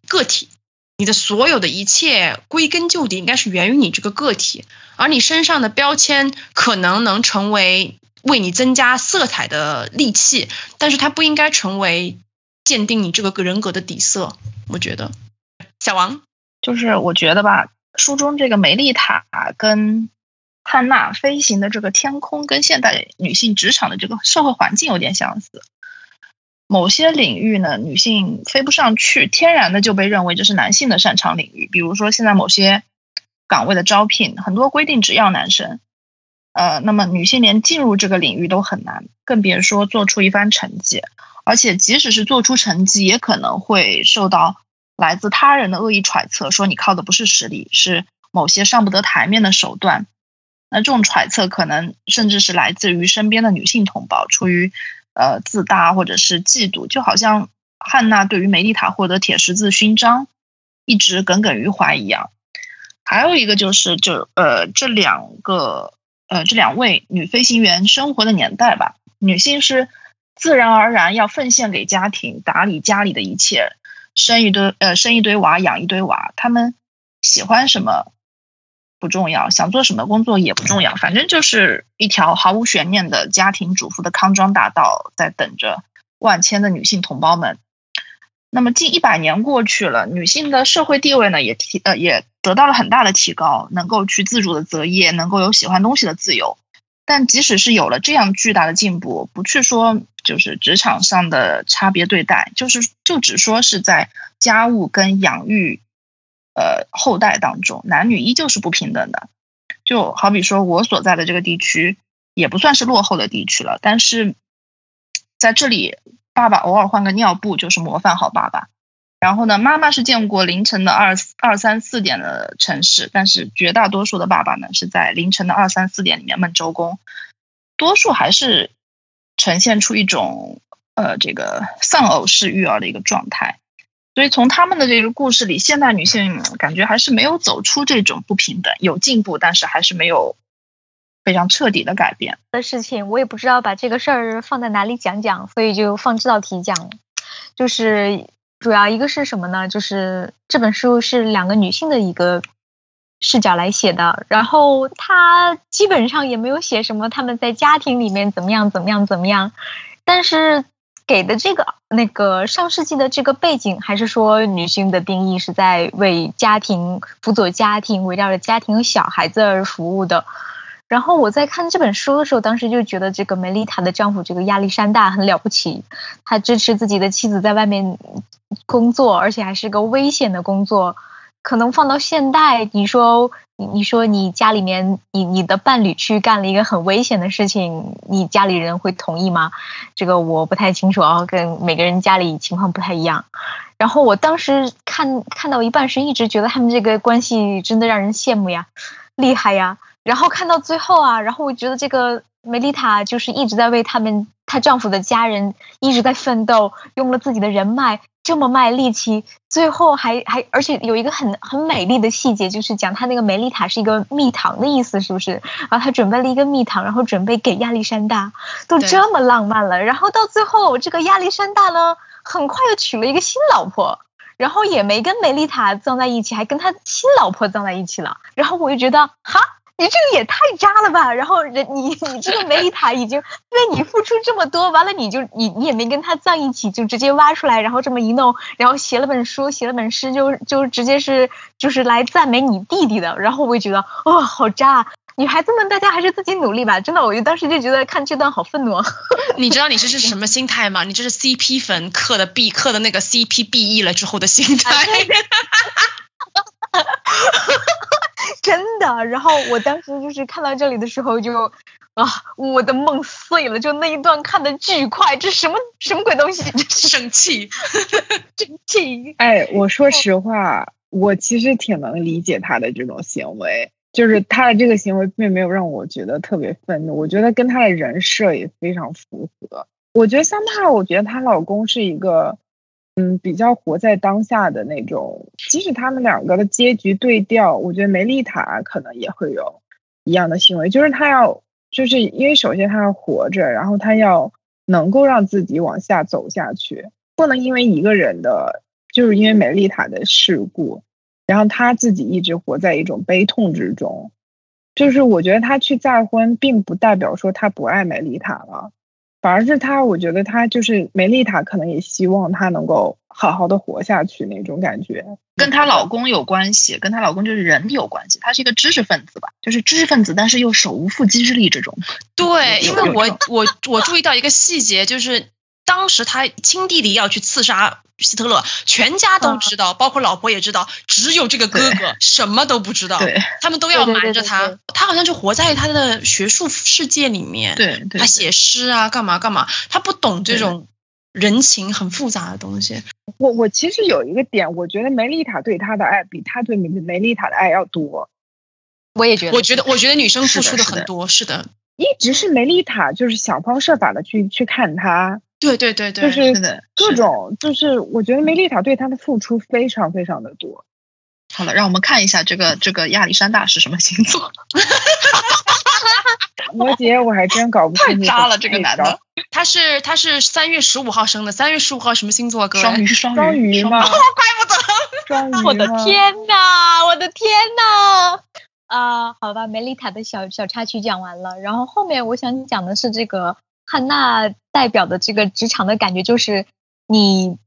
个体，你的所有的一切归根究底应该是源于你这个个体，而你身上的标签可能能成为。为你增加色彩的利器，但是它不应该成为鉴定你这个人格的底色。我觉得，小王就是我觉得吧，书中这个梅丽塔跟汉娜飞行的这个天空，跟现代女性职场的这个社会环境有点相似。某些领域呢，女性飞不上去，天然的就被认为这是男性的擅长领域。比如说现在某些岗位的招聘，很多规定只要男生。呃，那么女性连进入这个领域都很难，更别说做出一番成绩。而且，即使是做出成绩，也可能会受到来自他人的恶意揣测，说你靠的不是实力，是某些上不得台面的手段。那这种揣测可能甚至是来自于身边的女性同胞，出于呃自大或者是嫉妒，就好像汉娜对于梅丽塔获得铁十字勋章一直耿耿于怀一样。还有一个就是，就呃这两个。呃，这两位女飞行员生活的年代吧，女性是自然而然要奉献给家庭，打理家里的一切，生一堆呃生一堆娃，养一堆娃。她们喜欢什么不重要，想做什么工作也不重要，反正就是一条毫无悬念的家庭主妇的康庄大道，在等着万千的女性同胞们。那么近一百年过去了，女性的社会地位呢也提呃也。得到了很大的提高，能够去自主的择业，能够有喜欢东西的自由。但即使是有了这样巨大的进步，不去说就是职场上的差别对待，就是就只说是在家务跟养育呃后代当中，男女依旧是不平等的。就好比说我所在的这个地区，也不算是落后的地区了，但是在这里，爸爸偶尔换个尿布就是模范好爸爸。然后呢，妈妈是见过凌晨的二二三四点的城市，但是绝大多数的爸爸呢是在凌晨的二三四点里面闷周公，多数还是呈现出一种呃这个丧偶式育儿的一个状态。所以从他们的这个故事里，现代女性感觉还是没有走出这种不平等，有进步，但是还是没有非常彻底的改变的事情。我也不知道把这个事儿放在哪里讲讲，所以就放这道题讲，就是。主要一个是什么呢？就是这本书是两个女性的一个视角来写的，然后它基本上也没有写什么他们在家庭里面怎么样怎么样怎么样，但是给的这个那个上世纪的这个背景，还是说女性的定义是在为家庭辅佐家庭，围绕着家庭和小孩子而服务的。然后我在看这本书的时候，当时就觉得这个梅丽塔的丈夫这个亚历山大很了不起，他支持自己的妻子在外面工作，而且还是个危险的工作。可能放到现代，你说你说你家里面你你的伴侣去干了一个很危险的事情，你家里人会同意吗？这个我不太清楚啊，跟每个人家里情况不太一样。然后我当时看看到一半时，一直觉得他们这个关系真的让人羡慕呀，厉害呀。然后看到最后啊，然后我觉得这个梅丽塔就是一直在为他们她丈夫的家人一直在奋斗，用了自己的人脉这么卖力气，最后还还而且有一个很很美丽的细节，就是讲她那个梅丽塔是一个蜜糖的意思，是不是？然后她准备了一个蜜糖，然后准备给亚历山大，都这么浪漫了。然后到最后，这个亚历山大呢，很快又娶了一个新老婆，然后也没跟梅丽塔葬在一起，还跟他新老婆葬在一起了。然后我就觉得，哈。你这个也太渣了吧！然后人你你这个梅丽塔已经为你付出这么多，完了你就你你也没跟他葬一起，就直接挖出来，然后这么一弄，然后写了本书，写了本诗，就就直接是就是来赞美你弟弟的。然后我就觉得哦，好渣！女孩子们，大家还是自己努力吧。真的，我就当时就觉得看这段好愤怒。你知道你这是什么心态吗？你这是 CP 粉刻的 B 刻的那个 CP BE 了之后的心态。真 的，然后我当时就是看到这里的时候就啊，我的梦碎了，就那一段看的巨快，这什么什么鬼东西？生气，生气。哎，我说实话，我其实挺能理解他的这种行为，就是他的这个行为并没有让我觉得特别愤怒，我觉得跟他的人设也非常符合。我觉得桑塔，我觉得她老公是一个，嗯，比较活在当下的那种。即使他们两个的结局对调，我觉得梅丽塔可能也会有一样的行为，就是他要，就是因为首先他要活着，然后他要能够让自己往下走下去，不能因为一个人的，就是因为梅丽塔的事故。然后他自己一直活在一种悲痛之中，就是我觉得他去再婚，并不代表说他不爱梅丽塔了，反而是他，我觉得他就是梅丽塔，可能也希望他能够好好的活下去那种感觉。跟她老公有关系，跟她老公就是人有关系，他是一个知识分子吧，就是知识分子，但是又手无缚鸡之力这种。对，因为我我我注意到一个细节，就是当时他亲弟弟要去刺杀。希特勒全家都知道，包括老婆也知道，只有这个哥哥什么都不知道。对，他们都要瞒着他。他好像就活在他的学术世界里面。对，他写诗啊，干嘛干嘛，他不懂这种人情很复杂的东西。我我其实有一个点，我觉得梅丽塔对他的爱比他对梅梅丽塔的爱要多。我也觉得，我觉得，我觉得女生付出的很多，是的。一直是梅丽塔，就是想方设法的去去看他。对对对对，就是各种，就是我觉得梅丽塔对他的付出非常非常的多。好了，让我们看一下这个这个亚历山大是什么星座。摩羯，我还真搞不清。太渣了，这个男的。他是他是三月十五号生的，三月十五号什么星座？哥双鱼双鱼吗？怪不得。双鱼 我的天呐，我的天呐！啊，好吧，梅丽塔的小小插曲讲完了，然后后面我想讲的是这个。汉娜代表的这个职场的感觉就是，你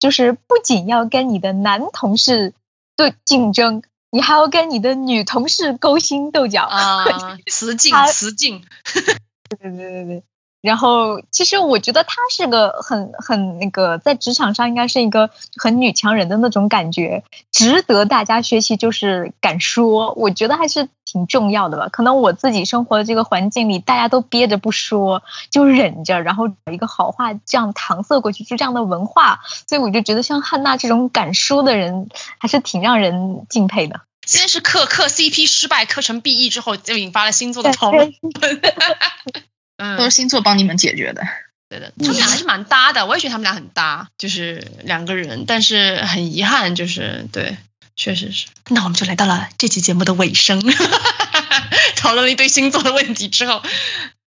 就是不仅要跟你的男同事对竞争，你还要跟你的女同事勾心斗角啊，雌竞雌竞，对对对对对。然后，其实我觉得她是个很很那个，在职场上应该是一个很女强人的那种感觉，值得大家学习。就是敢说，我觉得还是挺重要的吧。可能我自己生活的这个环境里，大家都憋着不说，就忍着，然后找一个好话这样搪塞过去，就这样的文化。所以我就觉得像汉娜这种敢说的人，还是挺让人敬佩的。先是磕磕 CP 失败，磕成 BE 之后，就引发了星座的讨论。嗯，都是星座帮你们解决的。对的，他们俩还是蛮搭的，我也觉得他们俩很搭，就是两个人。但是很遗憾，就是对，确实是。那我们就来到了这期节目的尾声，讨论了一堆星座的问题之后，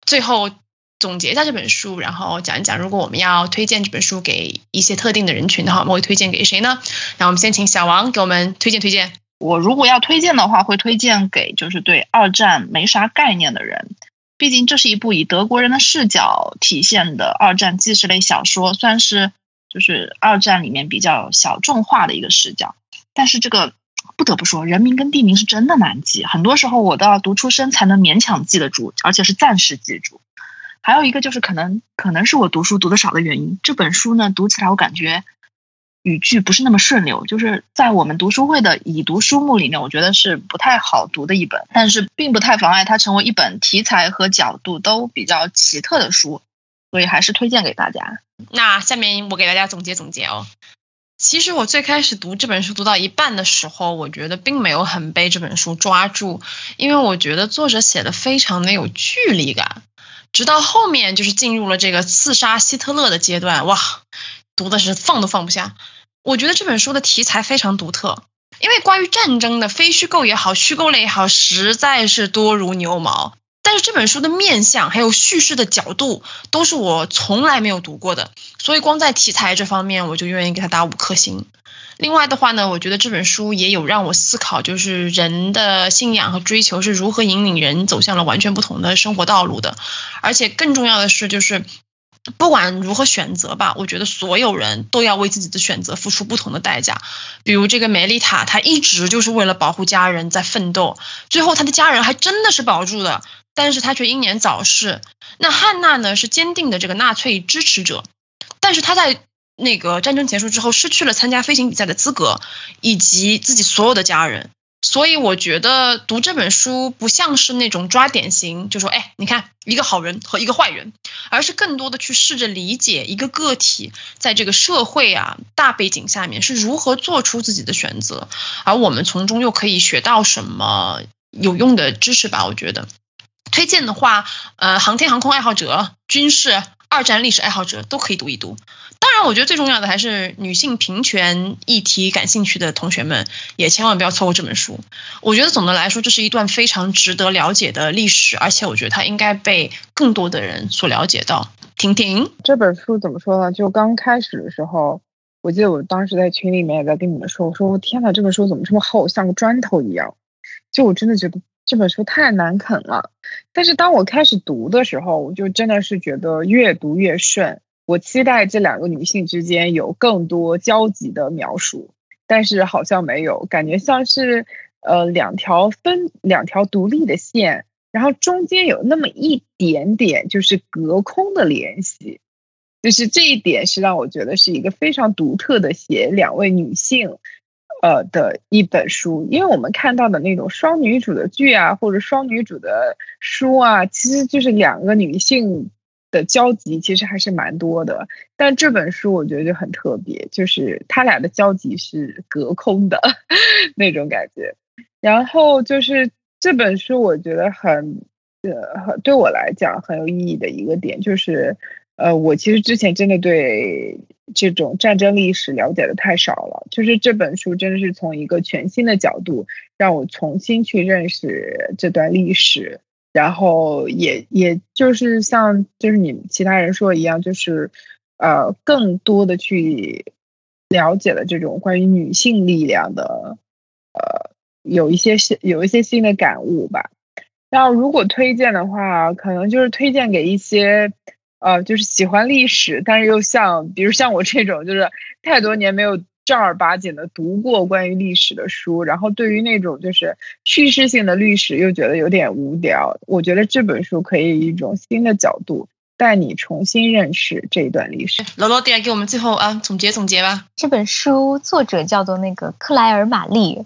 最后总结一下这本书，然后讲一讲，如果我们要推荐这本书给一些特定的人群的话，我们会推荐给谁呢？那我们先请小王给我们推荐推荐。我如果要推荐的话，会推荐给就是对二战没啥概念的人。毕竟这是一部以德国人的视角体现的二战纪实类小说，算是就是二战里面比较小众化的一个视角。但是这个不得不说，人名跟地名是真的难记，很多时候我都要读出声才能勉强记得住，而且是暂时记住。还有一个就是可能可能是我读书读的少的原因，这本书呢读起来我感觉。语句不是那么顺溜，就是在我们读书会的已读书目里面，我觉得是不太好读的一本，但是并不太妨碍它成为一本题材和角度都比较奇特的书，所以还是推荐给大家。那下面我给大家总结总结哦。其实我最开始读这本书读到一半的时候，我觉得并没有很被这本书抓住，因为我觉得作者写的非常的有距离感，直到后面就是进入了这个刺杀希特勒的阶段，哇。读的是放都放不下，我觉得这本书的题材非常独特，因为关于战争的非虚构也好，虚构类也好，实在是多如牛毛。但是这本书的面相还有叙事的角度都是我从来没有读过的，所以光在题材这方面我就愿意给他打五颗星。另外的话呢，我觉得这本书也有让我思考，就是人的信仰和追求是如何引领人走向了完全不同的生活道路的，而且更重要的是就是。不管如何选择吧，我觉得所有人都要为自己的选择付出不同的代价。比如这个梅丽塔，她一直就是为了保护家人在奋斗，最后她的家人还真的是保住了，但是他却英年早逝。那汉娜呢，是坚定的这个纳粹支持者，但是他在那个战争结束之后失去了参加飞行比赛的资格，以及自己所有的家人。所以我觉得读这本书不像是那种抓典型，就说哎，你看一个好人和一个坏人，而是更多的去试着理解一个个体在这个社会啊大背景下面是如何做出自己的选择，而我们从中又可以学到什么，有用的知识吧。我觉得推荐的话，呃，航天航空爱好者、军事、二战历史爱好者都可以读一读。当然，我觉得最重要的还是女性平权议题感兴趣的同学们，也千万不要错过这本书。我觉得总的来说，这是一段非常值得了解的历史，而且我觉得它应该被更多的人所了解到。婷婷，这本书怎么说呢？就刚开始的时候，我记得我当时在群里面也在跟你们说，我说我天呐，这本书怎么这么厚，像个砖头一样？就我真的觉得这本书太难啃了。但是当我开始读的时候，我就真的是觉得越读越顺。我期待这两个女性之间有更多交集的描述，但是好像没有，感觉像是呃两条分两条独立的线，然后中间有那么一点点就是隔空的联系，就是这一点是让我觉得是一个非常独特的写两位女性呃的一本书，因为我们看到的那种双女主的剧啊，或者双女主的书啊，其实就是两个女性。的交集其实还是蛮多的，但这本书我觉得就很特别，就是他俩的交集是隔空的 那种感觉。然后就是这本书，我觉得很呃，对我来讲很有意义的一个点，就是呃，我其实之前真的对这种战争历史了解的太少了，就是这本书真的是从一个全新的角度让我重新去认识这段历史。然后也也就是像就是你们其他人说一样，就是呃更多的去了解了这种关于女性力量的呃有一些新有一些新的感悟吧。然后如果推荐的话，可能就是推荐给一些呃就是喜欢历史，但是又像比如像我这种就是太多年没有。正儿八经的读过关于历史的书，然后对于那种就是叙事性的历史又觉得有点无聊。我觉得这本书可以以一种新的角度带你重新认识这一段历史。罗罗迪，给我们最后啊总结总结吧。这本书作者叫做那个克莱尔玛丽。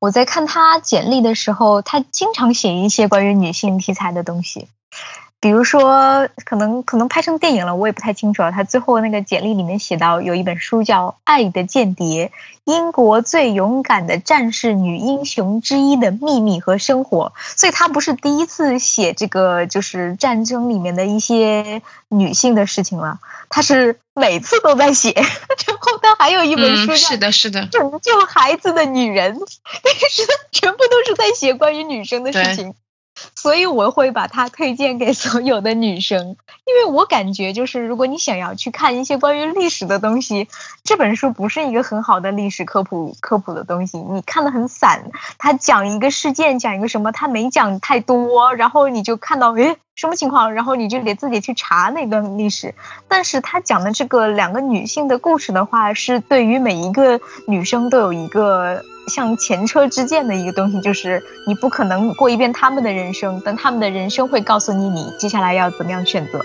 我在看他简历的时候，他经常写一些关于女性题材的东西。比如说，可能可能拍成电影了，我也不太清楚啊。他最后那个简历里面写到，有一本书叫《爱的间谍：英国最勇敢的战士女英雄之一的秘密和生活》。所以他不是第一次写这个，就是战争里面的一些女性的事情了。他是每次都在写。然后他还有一本书，是的，是的，拯救孩子的女人，但是全部都是在写关于女生的事情。所以我会把它推荐给所有的女生，因为我感觉就是如果你想要去看一些关于历史的东西，这本书不是一个很好的历史科普科普的东西，你看的很散，他讲一个事件，讲一个什么，他没讲太多，然后你就看到诶什么情况，然后你就得自己去查那段历史。但是他讲的这个两个女性的故事的话，是对于每一个女生都有一个。像前车之鉴的一个东西，就是你不可能过一遍他们的人生，但他们的人生会告诉你你接下来要怎么样选择。